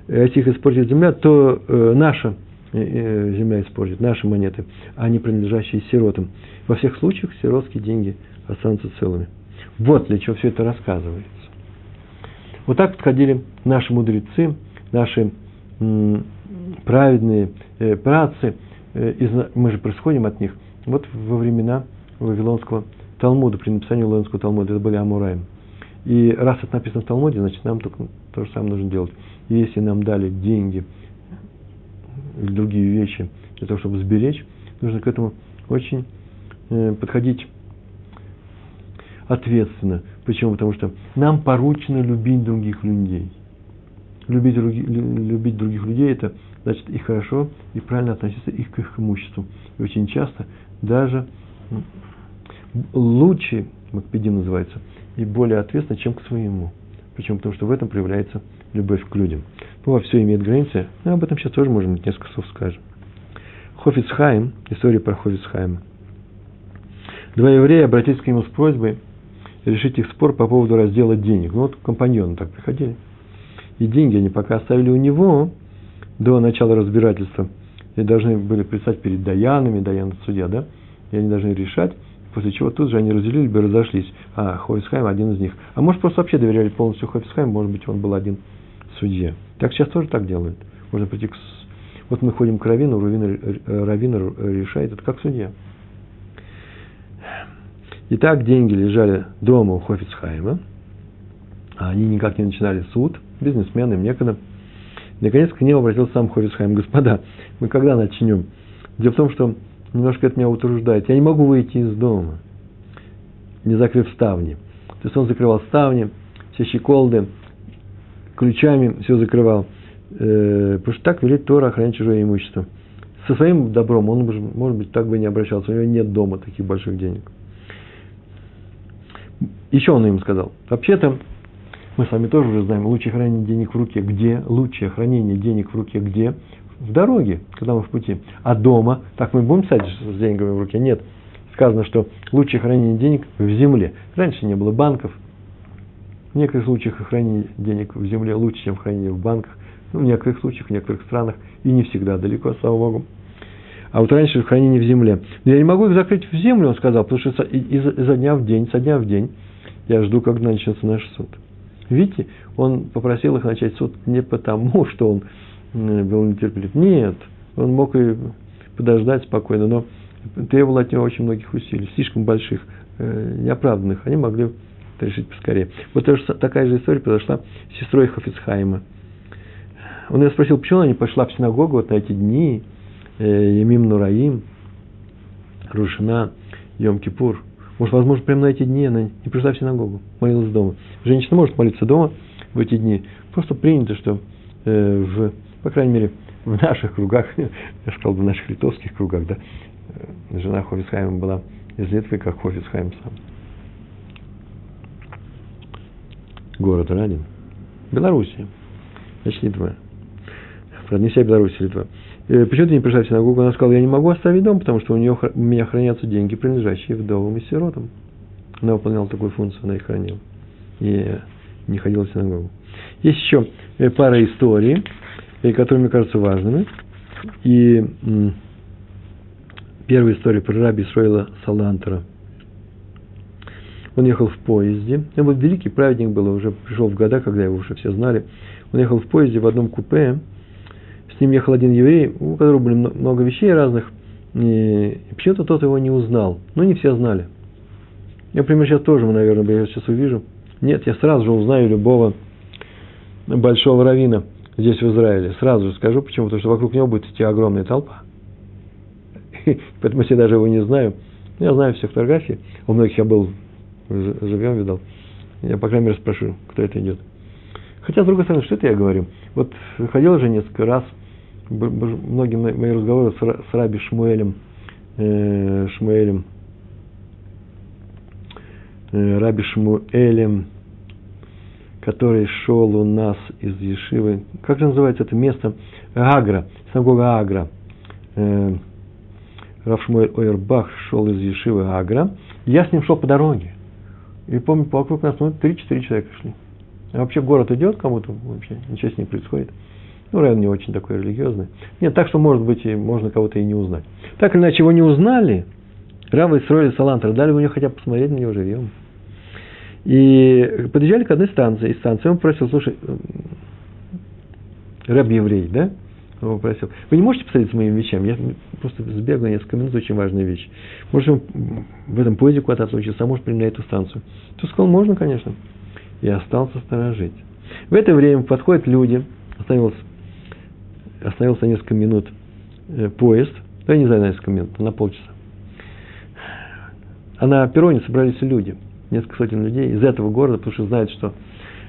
Если их испортит земля, то э, наша э, э, земля испортит, наши монеты, а не принадлежащие сиротам. Во всех случаях сиротские деньги останутся целыми. Вот для чего все это рассказывается. Вот так подходили наши мудрецы, наши праведные э, працы, э, из, мы же происходим от них, вот во времена Вавилонского Талмуда, при написании Вавилонского Талмуда, это были Амураем. И раз это написано в Талмуде, значит, нам только то же самое нужно делать. И если нам дали деньги или другие вещи для того, чтобы сберечь, нужно к этому очень э, подходить ответственно. Почему? Потому что нам поручено любить других людей. Любить, други, любить других людей – это значит и хорошо, и правильно относиться их к их имуществу. И очень часто даже лучше, макпедим называется, и более ответственно, чем к своему. Почему? Потому что в этом проявляется любовь к людям. Ну, во все имеет границы, но об этом сейчас тоже, быть, несколько слов скажем. Хофицхайм, история про Хофицхайма. Два еврея обратились к нему с просьбой решить их спор по поводу раздела денег. Ну, вот компаньоны так приходили. И деньги они пока оставили у него до начала разбирательства. И должны были предстать перед Даянами, Даян судья, да? И они должны решать, после чего тут же они разделили бы разошлись. А, Хойсхайм один из них. А может, просто вообще доверяли полностью Хойсхайму, может быть, он был один судья. Так сейчас тоже так делают. Можно прийти к... Вот мы ходим к Равину, Равин, Равин решает, это как судья. Итак, деньги лежали дома у Хофицхайма, а они никак не начинали суд, бизнесмены, им некогда. Наконец к нему обратился сам Хофицхайм, господа, мы когда начнем? Дело в том, что немножко это меня утруждает. Я не могу выйти из дома, не закрыв ставни. То есть он закрывал ставни, все щеколды, ключами все закрывал. Э, потому что так велит Тора охранять чужое имущество. Со своим добром он, может быть, так бы не обращался. У него нет дома таких больших денег. Еще он им сказал, вообще-то, мы с вами тоже уже знаем, лучшее хранение денег в руке где? Лучшее хранение денег в руке где? В дороге, когда мы в пути. А дома, так мы будем писать с деньгами в руке? Нет. Сказано, что лучшее хранение денег в земле. Раньше не было банков. В некоторых случаях хранение денег в земле лучше, чем хранение в банках. Ну, в некоторых случаях, в некоторых странах. И не всегда далеко, слава Богу. А вот раньше хранение в земле. Но я не могу их закрыть в землю, он сказал, потому что изо дня в день, со дня в день я жду, когда начнется наш суд. Видите, он попросил их начать суд не потому, *laughs* что он был нетерпелив. Нет, он мог и подождать спокойно, но требовал от него очень многих усилий, слишком больших, э, неоправданных. Они могли это решить поскорее. Вот такая же история произошла с сестрой Хафицхайма. Он ее спросил, почему она не пошла в синагогу вот на эти дни, Емим Нураим, Рушина, Йом-Кипур – может, возможно, прямо на эти дни она не пришла в синагогу, молилась дома. Женщина может молиться дома в эти дни. Просто принято, что э, в, по крайней мере, в наших кругах, *laughs* я сказал, в наших литовских кругах, да, э, жена Хофисхайма была из Литвы, как Хофисхайм сам. Город Радин. Белоруссия. Значит, Литва. Правда, не вся Беларусь, Литва. Э, почему ты не пришла в синагогу? Она сказала, я не могу оставить дом, потому что у, нее, у меня хранятся деньги, принадлежащие вдовам и сиротам. Она выполняла такую функцию, она их хранила. И не ходила в синагогу. Есть еще э, пара историй, э, которые мне кажутся важными. И первая история про раби Исроила Салантера. Он ехал в поезде. Он был великий праведник был, уже пришел в года, когда его уже все знали. Он ехал в поезде в одном купе, с ним ехал один еврей, у которого были много вещей разных, И почему-то тот его не узнал. Но не все знали. Я, например, сейчас тоже, наверное, я сейчас увижу. Нет, я сразу же узнаю любого большого равина здесь, в Израиле. Сразу же скажу, почему. Потому что вокруг него будет идти огромная толпа. *laughs* Поэтому я даже его не знаю. Я знаю все фотографии. У многих я был живем, видал. Я, по крайней мере, спрошу, кто это идет. Хотя, с другой стороны, что это я говорю? Вот ходил уже несколько раз, многие мои разговоры с, Раби Шмуэлем, э, Шмуэлем, э, Раби Шмуэлем, который шел у нас из Ешивы. Как же называется это место? Агра, синагога Агра. Э, Равшмуэль Ойербах шел из Ешивы Агра. Я с ним шел по дороге. И помню, вокруг нас ну, 3-4 человека шли. А вообще город идет кому-то, вообще ничего с ним происходит. Ну, район не очень такой религиозный. Нет, так что, может быть, и можно кого-то и не узнать. Так или иначе, его не узнали. Равы строили Салантер, дали у него хотя бы посмотреть на него живьем. И подъезжали к одной станции. И станции он просил, слушай, рэб еврей, да? Он попросил, вы не можете посмотреть с моими вещами? Я просто сбегаю несколько минут, очень важная вещь. Может, в этом поезде куда-то отлучился, а может, на эту станцию. Ты сказал, можно, конечно и остался сторожить. В это время подходят люди, остановился, остановился несколько минут э, поезд, ну, я не знаю, на несколько минут, на полчаса. А на перроне собрались люди, несколько сотен людей из этого города, потому что знают, что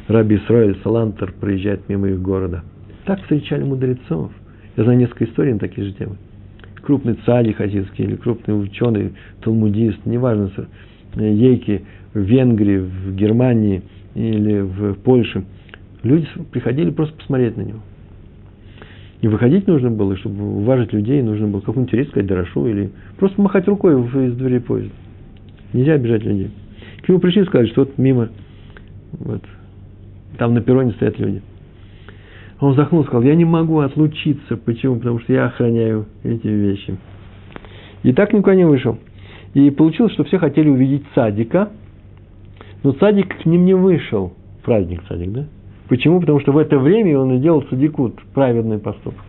Раби Исраиль Салантер проезжает мимо их города. Так встречали мудрецов. Я знаю несколько историй на такие же темы. Крупный цади хасидский или крупный ученый, талмудист, неважно, э, ейки в Венгрии, в Германии – или в Польше, люди приходили просто посмотреть на него. Не выходить нужно было, чтобы уважить людей, нужно было какую-нибудь речь сказать Дорошу или просто махать рукой из двери поезда. Нельзя обижать людей. К нему пришли и что вот мимо, вот, там на перроне стоят люди. Он вздохнул и сказал, я не могу отлучиться. Почему? Потому что я охраняю эти вещи. И так никуда не вышел. И получилось, что все хотели увидеть садика – но цадик к ним не вышел. Праздник цадик, да? Почему? Потому что в это время он сделал цадикут, праведный поступок.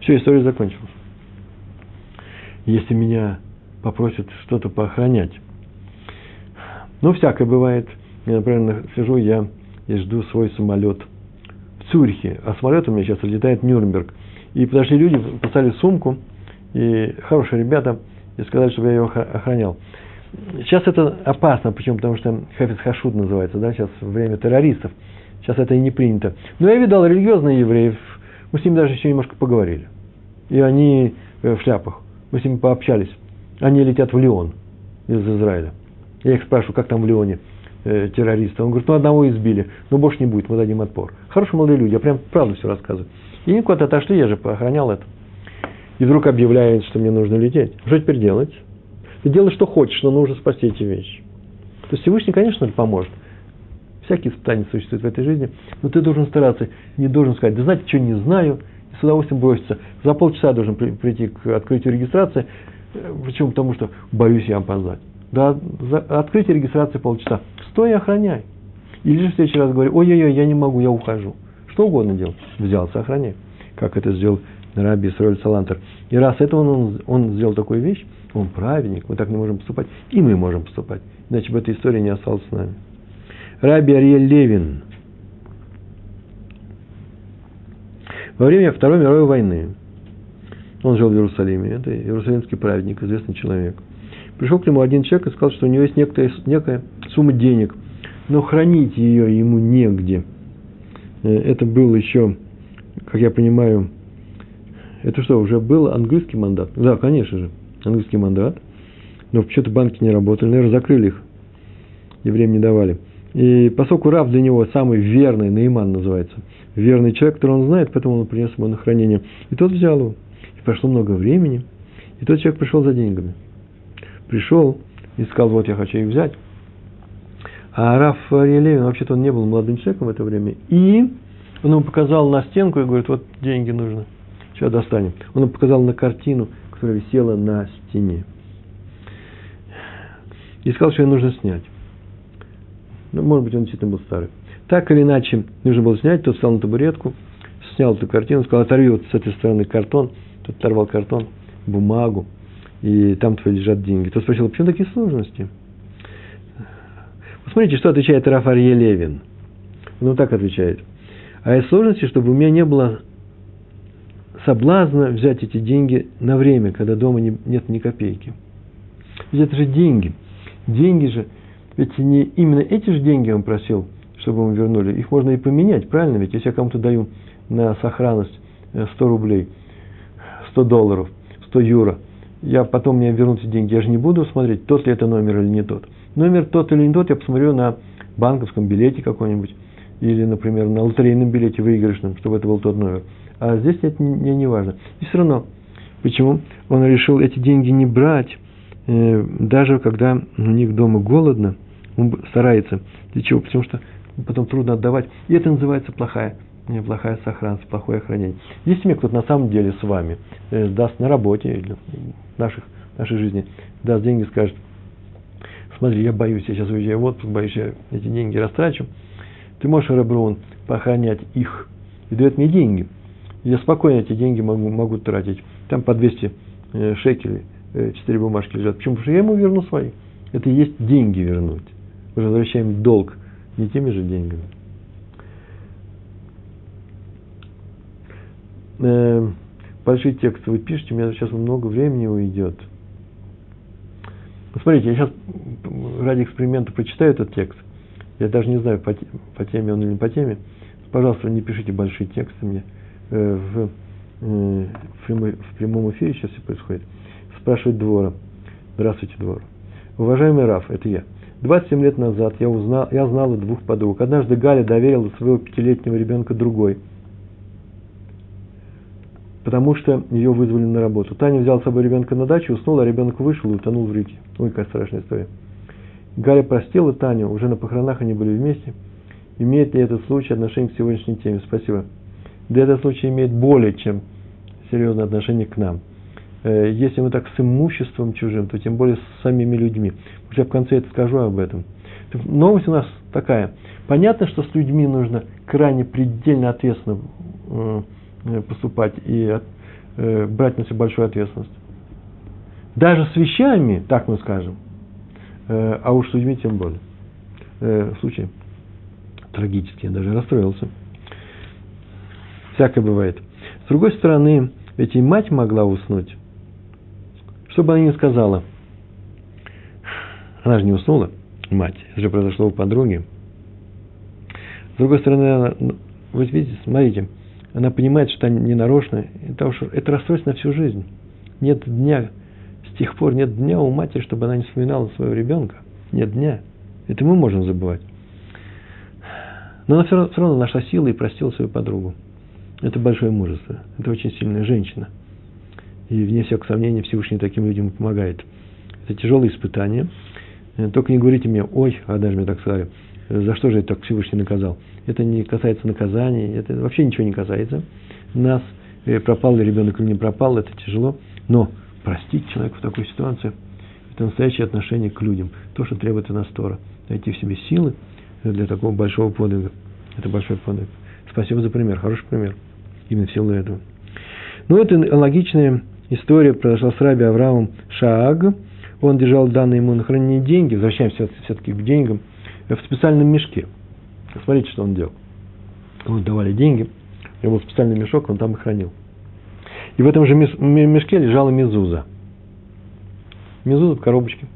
Все, история закончилась. Если меня попросят что-то поохранять. Ну, всякое бывает. Я, например, сижу я и жду свой самолет в Цюрихе. А самолет у меня сейчас летает в Нюрнберг. И подошли люди, поставили сумку, и хорошие ребята, и сказали, чтобы я ее охранял. Сейчас это опасно, почему? Потому что Хафиз Хашуд называется, да, сейчас время террористов. Сейчас это и не принято. Но я видал религиозных евреев, мы с ними даже еще немножко поговорили. И они э, в шляпах. Мы с ними пообщались. Они летят в Лион из Израиля. Я их спрашиваю, как там в Лионе э, террористы. Он говорит, ну одного избили, но больше не будет, мы дадим отпор. Хорошие молодые люди, я прям правду все рассказываю. И они куда-то отошли, я же охранял это. И вдруг объявляют, что мне нужно лететь. Что теперь делать? Ты делай, что хочешь, но нужно спасти эти вещи. То есть Всевышний, конечно, поможет. Всякие испытания существуют в этой жизни, но ты должен стараться, не должен сказать, да знаете, что не знаю, и с удовольствием броситься. За полчаса должен прийти к открытию регистрации, э, почему? Потому что боюсь я опоздать. Да, за открытие регистрации полчаса. Стой и охраняй. Или же в следующий раз говорю, ой-ой-ой, я не могу, я ухожу. Что угодно делать. Взялся, охраняй. Как это сделал Раби Исраиль Салантер. И раз это он, он сделал такую вещь, он праведник, мы так не можем поступать, и мы можем поступать. Иначе бы эта история не осталась с нами. Раби Ариэль Левин. Во время Второй мировой войны, он жил в Иерусалиме, это иерусалимский праведник, известный человек. Пришел к нему один человек и сказал, что у него есть некая, некая сумма денег, но хранить ее ему негде. Э, это был еще, как я понимаю, это что, уже был английский мандат? Да, конечно же английский мандат, но почему-то банки не работали, наверное, закрыли их, евреям не давали. И поскольку Рав для него самый верный, Наиман называется, верный человек, который он знает, поэтому он принес ему на хранение. И тот взял его. И прошло много времени, и тот человек пришел за деньгами. Пришел и сказал, вот я хочу их взять. А Раф Ариелевин, вообще-то он не был молодым человеком в это время. И он ему показал на стенку и говорит, вот деньги нужно. Сейчас достанем. Он ему показал на картину – которая висела на стене. И сказал, что ее нужно снять. Ну, может быть, он действительно был старый. Так или иначе, нужно было снять, тот встал на табуретку, снял эту картину, сказал, оторви вот с этой стороны картон, тот оторвал картон, бумагу, и там твои лежат деньги. Тот спросил, почему такие сложности? Посмотрите, что отвечает Раф Арье Левин. Он так отвечает. А из сложности, чтобы у меня не было соблазна взять эти деньги на время, когда дома не, нет ни копейки. Ведь это же деньги. Деньги же, ведь не именно эти же деньги он просил, чтобы ему вернули. Их можно и поменять, правильно? Ведь если я кому-то даю на сохранность 100 э, рублей, 100 долларов, 100 евро, я потом мне вернут эти деньги, я же не буду смотреть, тот ли это номер или не тот. Номер тот или не тот я посмотрю на банковском билете какой-нибудь, или, например, на лотерейном билете выигрышном, чтобы это был тот номер. А здесь это мне не важно. И все равно, почему он решил эти деньги не брать, даже когда у них дома голодно, он старается. Для чего? Потому что потом трудно отдавать. И это называется плохая, э, плохая сохранность, плохое хранение. Если мне кто-то на самом деле с вами э, даст на работе или в наших, нашей жизни, даст деньги, скажет, смотри, я боюсь, я сейчас уезжаю в отпуск, боюсь, я эти деньги растрачу, ты можешь, Ребрун, похоронять их и дает мне деньги. Я спокойно эти деньги могу, могу тратить. Там по 200 э, шекелей, 4 э, бумажки лежат. Почему? Потому что я ему верну свои. Это и есть деньги вернуть. Мы возвращаем долг не теми же деньгами. Э, большие тексты вы пишете, у меня сейчас много времени уйдет. Смотрите, я сейчас ради эксперимента прочитаю этот текст – я даже не знаю, по, теме он или не по теме. Пожалуйста, не пишите большие тексты мне. Э, в прямом эфире сейчас все происходит. Спрашивает Двора. Здравствуйте, Двор. Уважаемый Раф, это я. 27 лет назад я, узнал, я знала двух подруг. Однажды Галя доверила своего пятилетнего ребенка другой, потому что ее вызвали на работу. Таня взял с собой ребенка на дачу, уснул, а ребенок вышел и утонул в реке. Ой, какая страшная история. Галя простила Таню, уже на похоронах они были вместе. Имеет ли этот случай отношение к сегодняшней теме? Спасибо. Да этот случай имеет более чем серьезное отношение к нам. Э, если мы так с имуществом чужим, то тем более с самими людьми. Уже в конце это скажу об этом. Новость у нас такая. Понятно, что с людьми нужно крайне предельно ответственно э, поступать и э, брать на себя большую ответственность. Даже с вещами, так мы скажем, Э, а уж с людьми тем более. Э, случай трагический, я даже расстроился. Всякое бывает. С другой стороны, ведь и мать могла уснуть. Что бы она ни сказала, она же не уснула, мать, это же произошло у подруги. С другой стороны, она, ну, вы видите, смотрите, она понимает, что это не нарочно, это, уж, это расстройство на всю жизнь. Нет дня, с тех пор нет дня у матери, чтобы она не вспоминала своего ребенка. Нет дня. Это мы можем забывать. Но она все равно, все равно нашла силы и простила свою подругу. Это большое мужество. Это очень сильная женщина. И вне всякого сомнения Всевышний таким людям помогает. Это тяжелое испытание. Э, только не говорите мне, ой, а даже мне так сказали, за что же это так Всевышний наказал. Это не касается наказаний, это вообще ничего не касается. Нас э, пропал ли ребенок или не пропал, это тяжело. Но простить человека в такой ситуации – это настоящее отношение к людям. То, что требует от нас Тора. Найти в себе силы для такого большого подвига. Это большой подвиг. Спасибо за пример. Хороший пример. Именно в силу этого. Ну, это аналогичная история произошла с Раби Авраамом Шааг. Он держал данные ему на хранение деньги, возвращаемся все-таки к деньгам, в специальном мешке. Смотрите, что он делал. Ему давали деньги, был специальный мешок, он там их хранил. И в этом же мешке лежала мезуза. Мезуза в коробочке.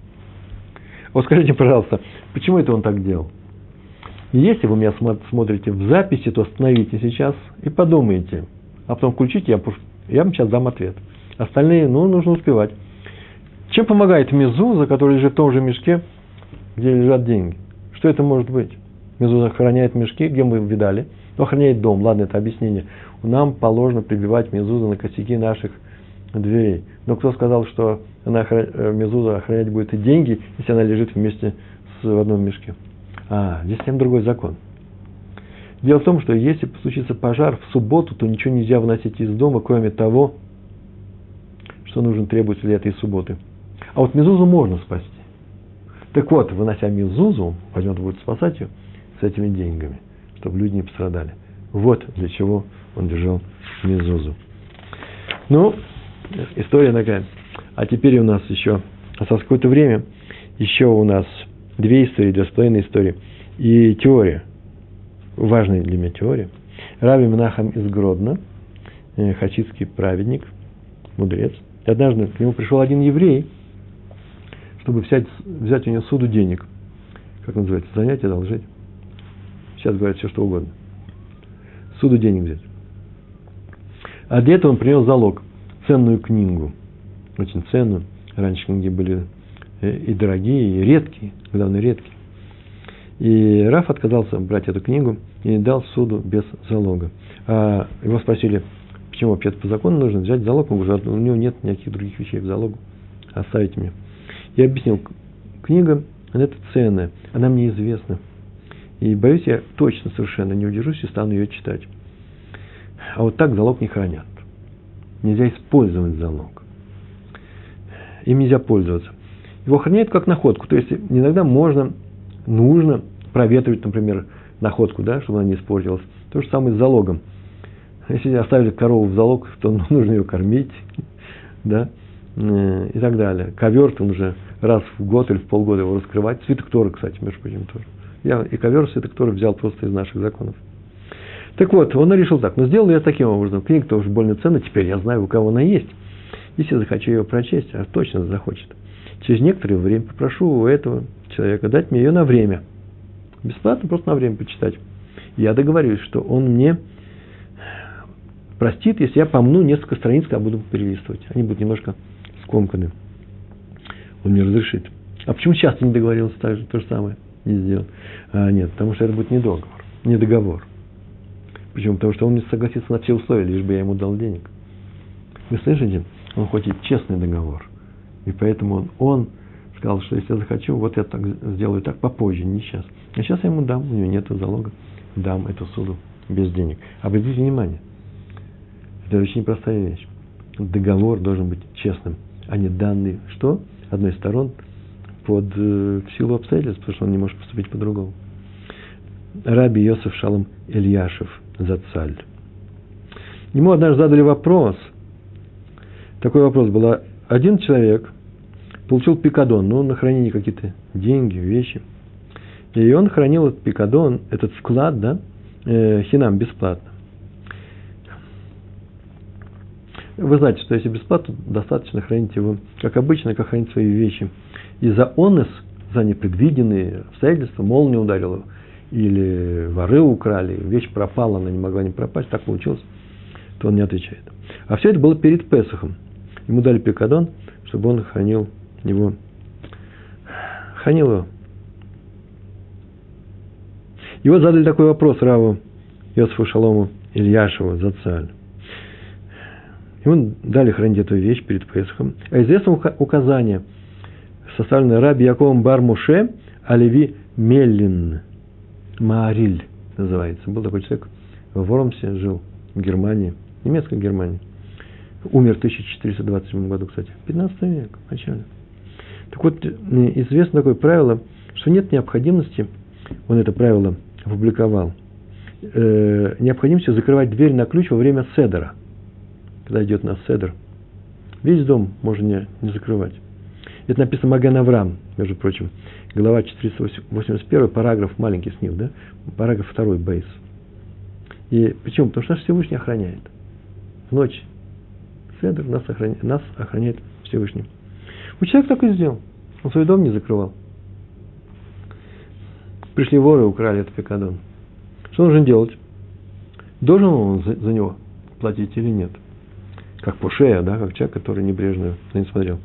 Вот скажите, пожалуйста, почему это он так делал? Если вы меня смотрите в записи, то остановите сейчас и подумайте. А потом включите, я, я вам сейчас дам ответ. Остальные, ну, нужно успевать. Чем помогает мезуза, который лежит в том же мешке, где лежат деньги? Что это может быть? Мезуза охраняет мешки, где мы видали, но охраняет дом. Ладно, это объяснение нам положено прибивать мезузу на косяки наших дверей. Но кто сказал, что она, э, мезуза охранять будет и деньги, если она лежит вместе с, в одном мешке? А, здесь совсем другой закон. Дело в том, что если случится пожар в субботу, то ничего нельзя выносить из дома, кроме того, что нужно требовать ли этой субботы. А вот мезузу можно спасти. Так вот, вынося мезузу, возьмет будет спасать ее с этими деньгами, чтобы люди не пострадали. Вот для чего он держал Мезузу. Ну, история такая. А теперь у нас еще, осталось какое-то время, еще у нас две истории, две с половиной истории. И теория, важная для меня теория. Раби Менахам из Гродно, э, хасидский праведник, мудрец. И однажды к нему пришел один еврей, чтобы взять, взять у него суду денег. Как называется? Занять, одолжить. Сейчас говорят все, что угодно. Суду денег взять. А для этого он принес залог. Ценную книгу. Очень ценную. Раньше книги были э, и дорогие, и редкие. Главное, редкие. И Раф отказался брать эту книгу и дал суду без залога. А его спросили, почему вообще по закону нужно взять залог? Он говорит, у него нет никаких других вещей в залогу. Оставите мне. Я объяснил, книга, это ценная, она мне известна. И боюсь, я точно совершенно не удержусь и стану ее читать. А вот так залог не хранят. Нельзя использовать залог. Им нельзя пользоваться. Его храняют как находку. То есть иногда можно, нужно проветривать, например, находку, да, чтобы она не испортилась. То же самое с залогом. Если оставили корову в залог, то *laughs* нужно ее кормить, да, э, и так далее. Ковер там уже раз в год или в полгода его раскрывать. Свиток Тора, кстати, между прочим, тоже. Я и ковер свиток Тора взял просто из наших законов. Так вот, он решил так. Но сделал я таким образом. Книга тоже больно ценна. Теперь я знаю, у кого она есть. Если захочу ее прочесть, а точно захочет. Через некоторое время попрошу у этого человека дать мне ее на время. Бесплатно, просто на время почитать. Я договорюсь, что он мне простит, если я помну несколько страниц, когда буду перелистывать. Они будут немножко скомканы. Он мне разрешит. А почему сейчас не договорился так же, то же самое не сделал? А, нет, потому что это будет не договор, не договор. Почему? Потому что он не согласится на все условия, лишь бы я ему дал денег. Вы слышите? Он хочет честный договор. И поэтому он, он сказал, что если я захочу, вот я так сделаю так попозже, не сейчас. А сейчас я ему дам, у него нет залога, дам эту суду без денег. Обратите внимание, это очень непростая вещь. Договор должен быть честным, а не данный, что? Одной из сторон под, э, в силу обстоятельств, потому что он не может поступить по-другому. Раби Йосиф Шалом Ильяшев – Зацаль. Ему однажды задали вопрос. Такой вопрос был. Один человек получил пикадон, ну, на хранение какие-то деньги, вещи. И он хранил этот пикадон, этот вклад, да, э, хинам, бесплатно. Вы знаете, что если бесплатно, достаточно хранить его, как обычно, как хранить свои вещи. И за онес, за непредвиденные обстоятельства, молния ударила или воры украли, вещь пропала, она не могла не пропасть, так получилось, то он не отвечает. А все это было перед Песохом. Ему дали пикадон, чтобы он хранил его, хранил его. Его задали такой вопрос Раву Йосифу Шалому Ильяшеву Зацаль. Ему дали хранить эту вещь перед Песохом. А известно указание, составленное Раби Яковом Бармуше Алеви Меллин – Маариль называется. Был такой человек в Вормсе, жил в Германии, немецкой Германии. Умер в 1427 году, кстати, 15 век, в начале. Так вот, известно такое правило, что нет необходимости, он это правило опубликовал, э, необходимости закрывать дверь на ключ во время седера, когда идет на седер. Весь дом можно не, не закрывать. Это написано Маген Авраам, между прочим глава 481, параграф маленький снил, да? Параграф 2, бейс. И почему? Потому что наш Всевышний охраняет. В ночь. Седр нас охраняет, нас охраняет Всевышний. У человека так и сделал. Он свой дом не закрывал. Пришли воры, украли этот пикадон. Что нужно делать? Должен он за, за него платить или нет? Как Пушея, да, как человек, который небрежно на него смотрел.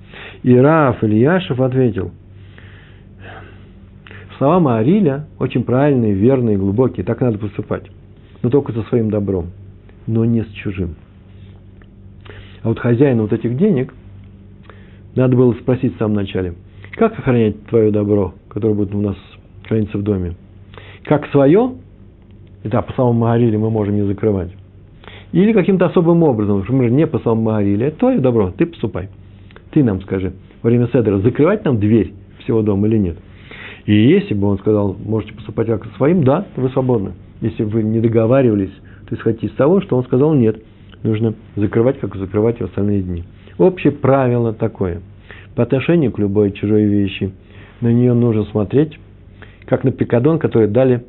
И Раф Ильяшев ответил – Слова Маариля очень правильные, верные, глубокие. Так надо поступать. Но только со своим добром. Но не с чужим. А вот хозяину вот этих денег надо было спросить в самом начале, как охранять твое добро, которое будет у нас храниться в доме? Как свое? Да, по самому Магариле мы можем не закрывать. Или каким-то особым образом, например, не по Магариле, это твое добро, ты поступай. Ты нам скажи, во время седера закрывать нам дверь всего дома или нет – и если бы он сказал, можете поступать как своим, да, вы свободны. Если вы не договаривались, то исходите из того, что он сказал нет. Нужно закрывать, как закрывать в остальные дни. Общее правило такое. По отношению к любой чужой вещи на нее нужно смотреть, как на пикадон, который дали,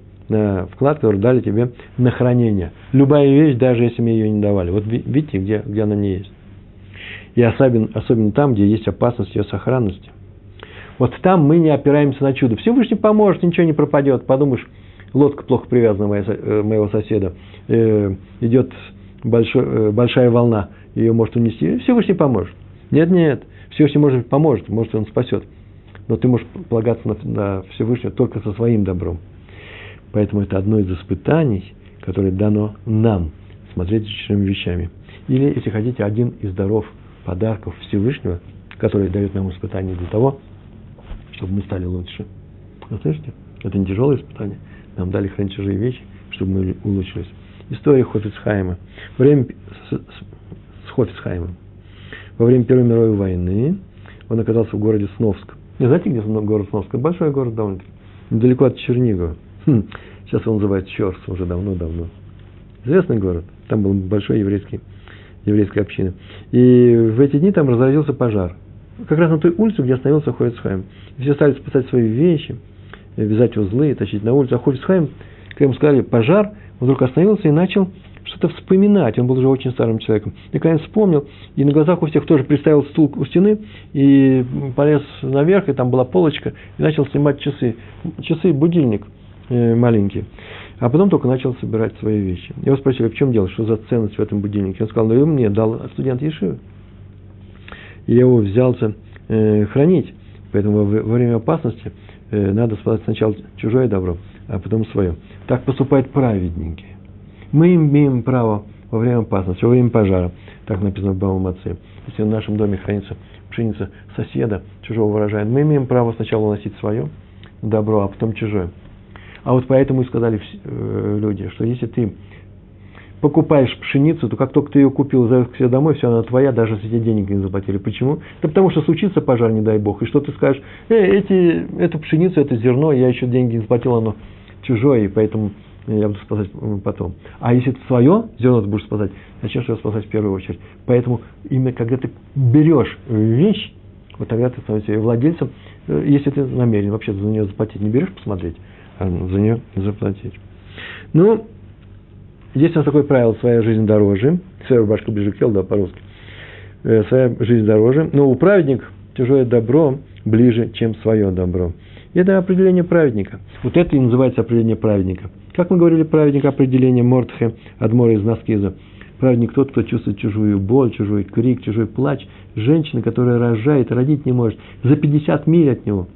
вклад, который дали тебе на хранение. Любая вещь, даже если мы ее не давали. Вот видите, где, где она не есть. И особенно, особенно там, где есть опасность ее сохранности. Вот там мы не опираемся на чудо. Всевышний поможет, ничего не пропадет. Подумаешь, лодка плохо привязана э, моего соседа, э, идет большой, э, большая волна, ее может унести. Всевышний поможет. Нет, нет, Всевышний может поможет, может он спасет. Но ты можешь полагаться на, на Всевышнего только со своим добром. Поэтому это одно из испытаний, которое дано нам смотреть чужими вещами. Или, если хотите, один из даров, подарков Всевышнего, который дает нам испытание для того, чтобы мы стали лучше. Вы слышите? Это не тяжелое испытание. Нам дали хранить чужие вещи, чтобы мы улучшились. История Хофицхайма. Время с, Хофицхаймом. Во время Первой мировой войны он оказался в городе Сновск. Не знаете, где город Сновск? Большой город довольно-таки. Недалеко от Чернигова. Хм, сейчас он называется Чорс уже давно-давно. Известный город. Там был большой еврейский, еврейская община. И в эти дни там разразился пожар. Как раз на той улице, где остановился Хофицхайм. Все стали спасать свои вещи, вязать узлы, тащить на улицу. А Хофицхайм, когда ему сказали пожар, он вдруг остановился и начал что-то вспоминать. Он был уже очень старым человеком. И когда вспомнил, и на глазах у всех тоже приставил стул у стены, и полез наверх, и там была полочка, и начал снимать часы. Часы, будильник маленький. А потом только начал собирать свои вещи. Его спросили, в чем дело, что за ценность в этом будильнике? Он сказал, ну, мне дал студент Ешивы. И я его взялся э, хранить. Поэтому во, во время опасности э, надо спасать сначала чужое добро, а потом свое. Так поступают праведники. Мы имеем право во время опасности, во время пожара, так написано в Баум Отце. Если в нашем доме хранится пшеница соседа, чужого урожая, мы имеем право сначала уносить свое добро, а потом чужое. А вот поэтому и сказали э, люди, что если ты покупаешь пшеницу, то как только ты ее купил, завез к себе домой, все, она твоя, даже если тебе денег не заплатили. Почему? Да потому что случится пожар, не дай бог, и что ты скажешь, э, эти, эту пшеницу, это зерно, я еще деньги не заплатил, оно чужое, и поэтому я буду спасать потом. А если это свое зерно ты будешь спасать, зачем же его спасать в первую очередь? Поэтому именно когда ты берешь вещь, вот тогда ты становишься владельцем, э, если ты намерен вообще за нее заплатить, не берешь посмотреть, за нее заплатить. Ну, есть у нас такое правило, своя жизнь дороже, своя рубашка ближе к телу, да, по-русски, э, своя жизнь дороже, но у праведник чужое добро ближе, чем свое добро. И это определение праведника. Вот это и называется определение праведника – как мы говорили, праведник определение Мортхе, Адмора из Наскиза. Праведник тот, кто чувствует чужую боль, чужой крик, чужой плач. Женщина, которая рожает, родить не может. За 50 миль от него.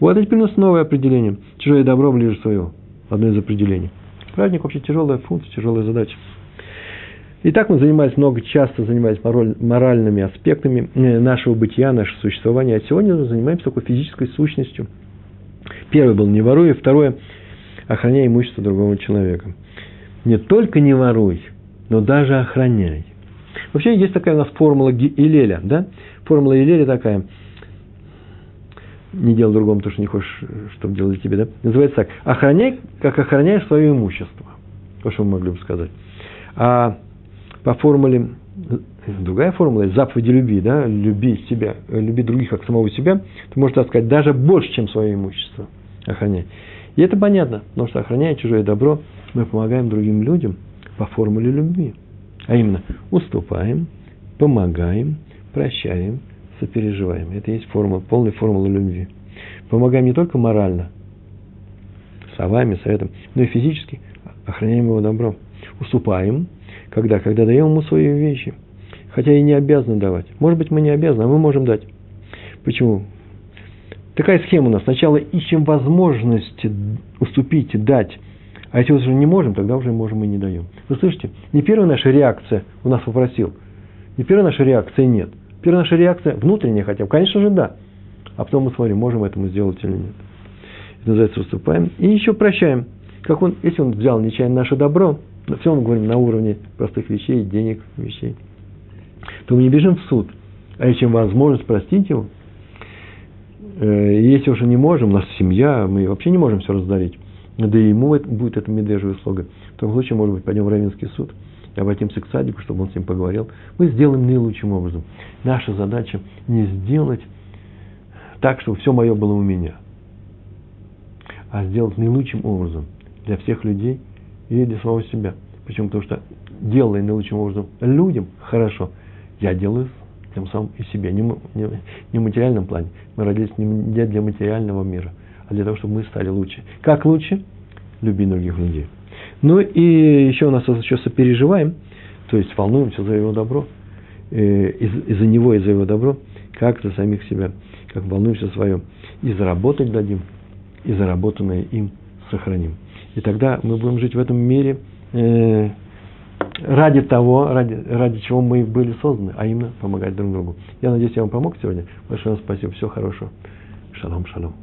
У нас новое определение. Чужое добро ближе своего. Одно из определений. Праведник вообще тяжелая функция, тяжелая задача. Итак, мы занимались много, часто занимались моральными аспектами э, нашего бытия, нашего существования. А сегодня мы занимаемся такой физической сущностью. Первый был не воруй, второе охраняй имущество другого человека. Не только не воруй, но даже охраняй. Вообще есть такая у нас формула Илеля, да? Формула Илеля такая. Не делай другому то, что не хочешь, чтобы делали тебе, да? Называется так. Охраняй, как охраняешь свое имущество. То, что мы могли бы сказать. А по формуле, другая формула, заповеди любви, да, люби себя, люби других, как самого себя, ты можешь сказать, даже больше, чем свое имущество охраняй. И это понятно, потому что охраняя чужое добро, мы помогаем другим людям по формуле любви. А именно, уступаем, помогаем, прощаем, сопереживаем. Это есть формула, полная формула любви. Помогаем не только морально, словами, советом, но и физически охраняем его добро. Уступаем, когда? Когда даем ему свои вещи. Хотя и не обязаны давать. Может быть, мы не обязаны, а мы можем дать. Почему? Такая схема у нас. Сначала ищем возможность уступить, дать. А если уже не можем, тогда уже можем и не даем. Вы слышите? Не первая наша реакция у нас попросил. Не первая наша реакция нет. Первая наша реакция внутренняя хотя бы. Конечно же, да. А потом мы смотрим, можем этому сделать или нет. Это называется уступаем. И еще прощаем. Как он, если он взял нечаянно наше добро, все мы говорим на уровне простых вещей, денег, вещей, то мы не бежим в суд, а ищем возможность простить его – Э, если уже не можем, у нас семья, мы вообще не можем все раздарить, да и ему будет это медвежья услуга, в том случае, может быть, пойдем в Равинский суд обратимся к садику, чтобы он с ним поговорил. Мы сделаем наилучшим образом. Наша задача не сделать так, чтобы все мое было у меня, а сделать наилучшим образом для всех людей и для самого себя. Почему? Потому что делая наилучшим образом людям хорошо, я делаю тем самым и себе. Не, не, не в материальном плане. Мы родились не для материального мира, а для того, чтобы мы стали лучше. Как лучше? Люби других людей. Ну и еще у нас еще сопереживаем, то есть волнуемся за его добро, э, из, за него и за его добро, как за самих себя, как волнуемся свое. И заработать дадим, и заработанное им сохраним. И тогда мы будем жить в этом мире э, ради того, ради, ради чего мы были созданы, а именно помогать друг другу. Я надеюсь, я вам помог сегодня. Большое вам спасибо. Всего хорошего. Шалом, шалом.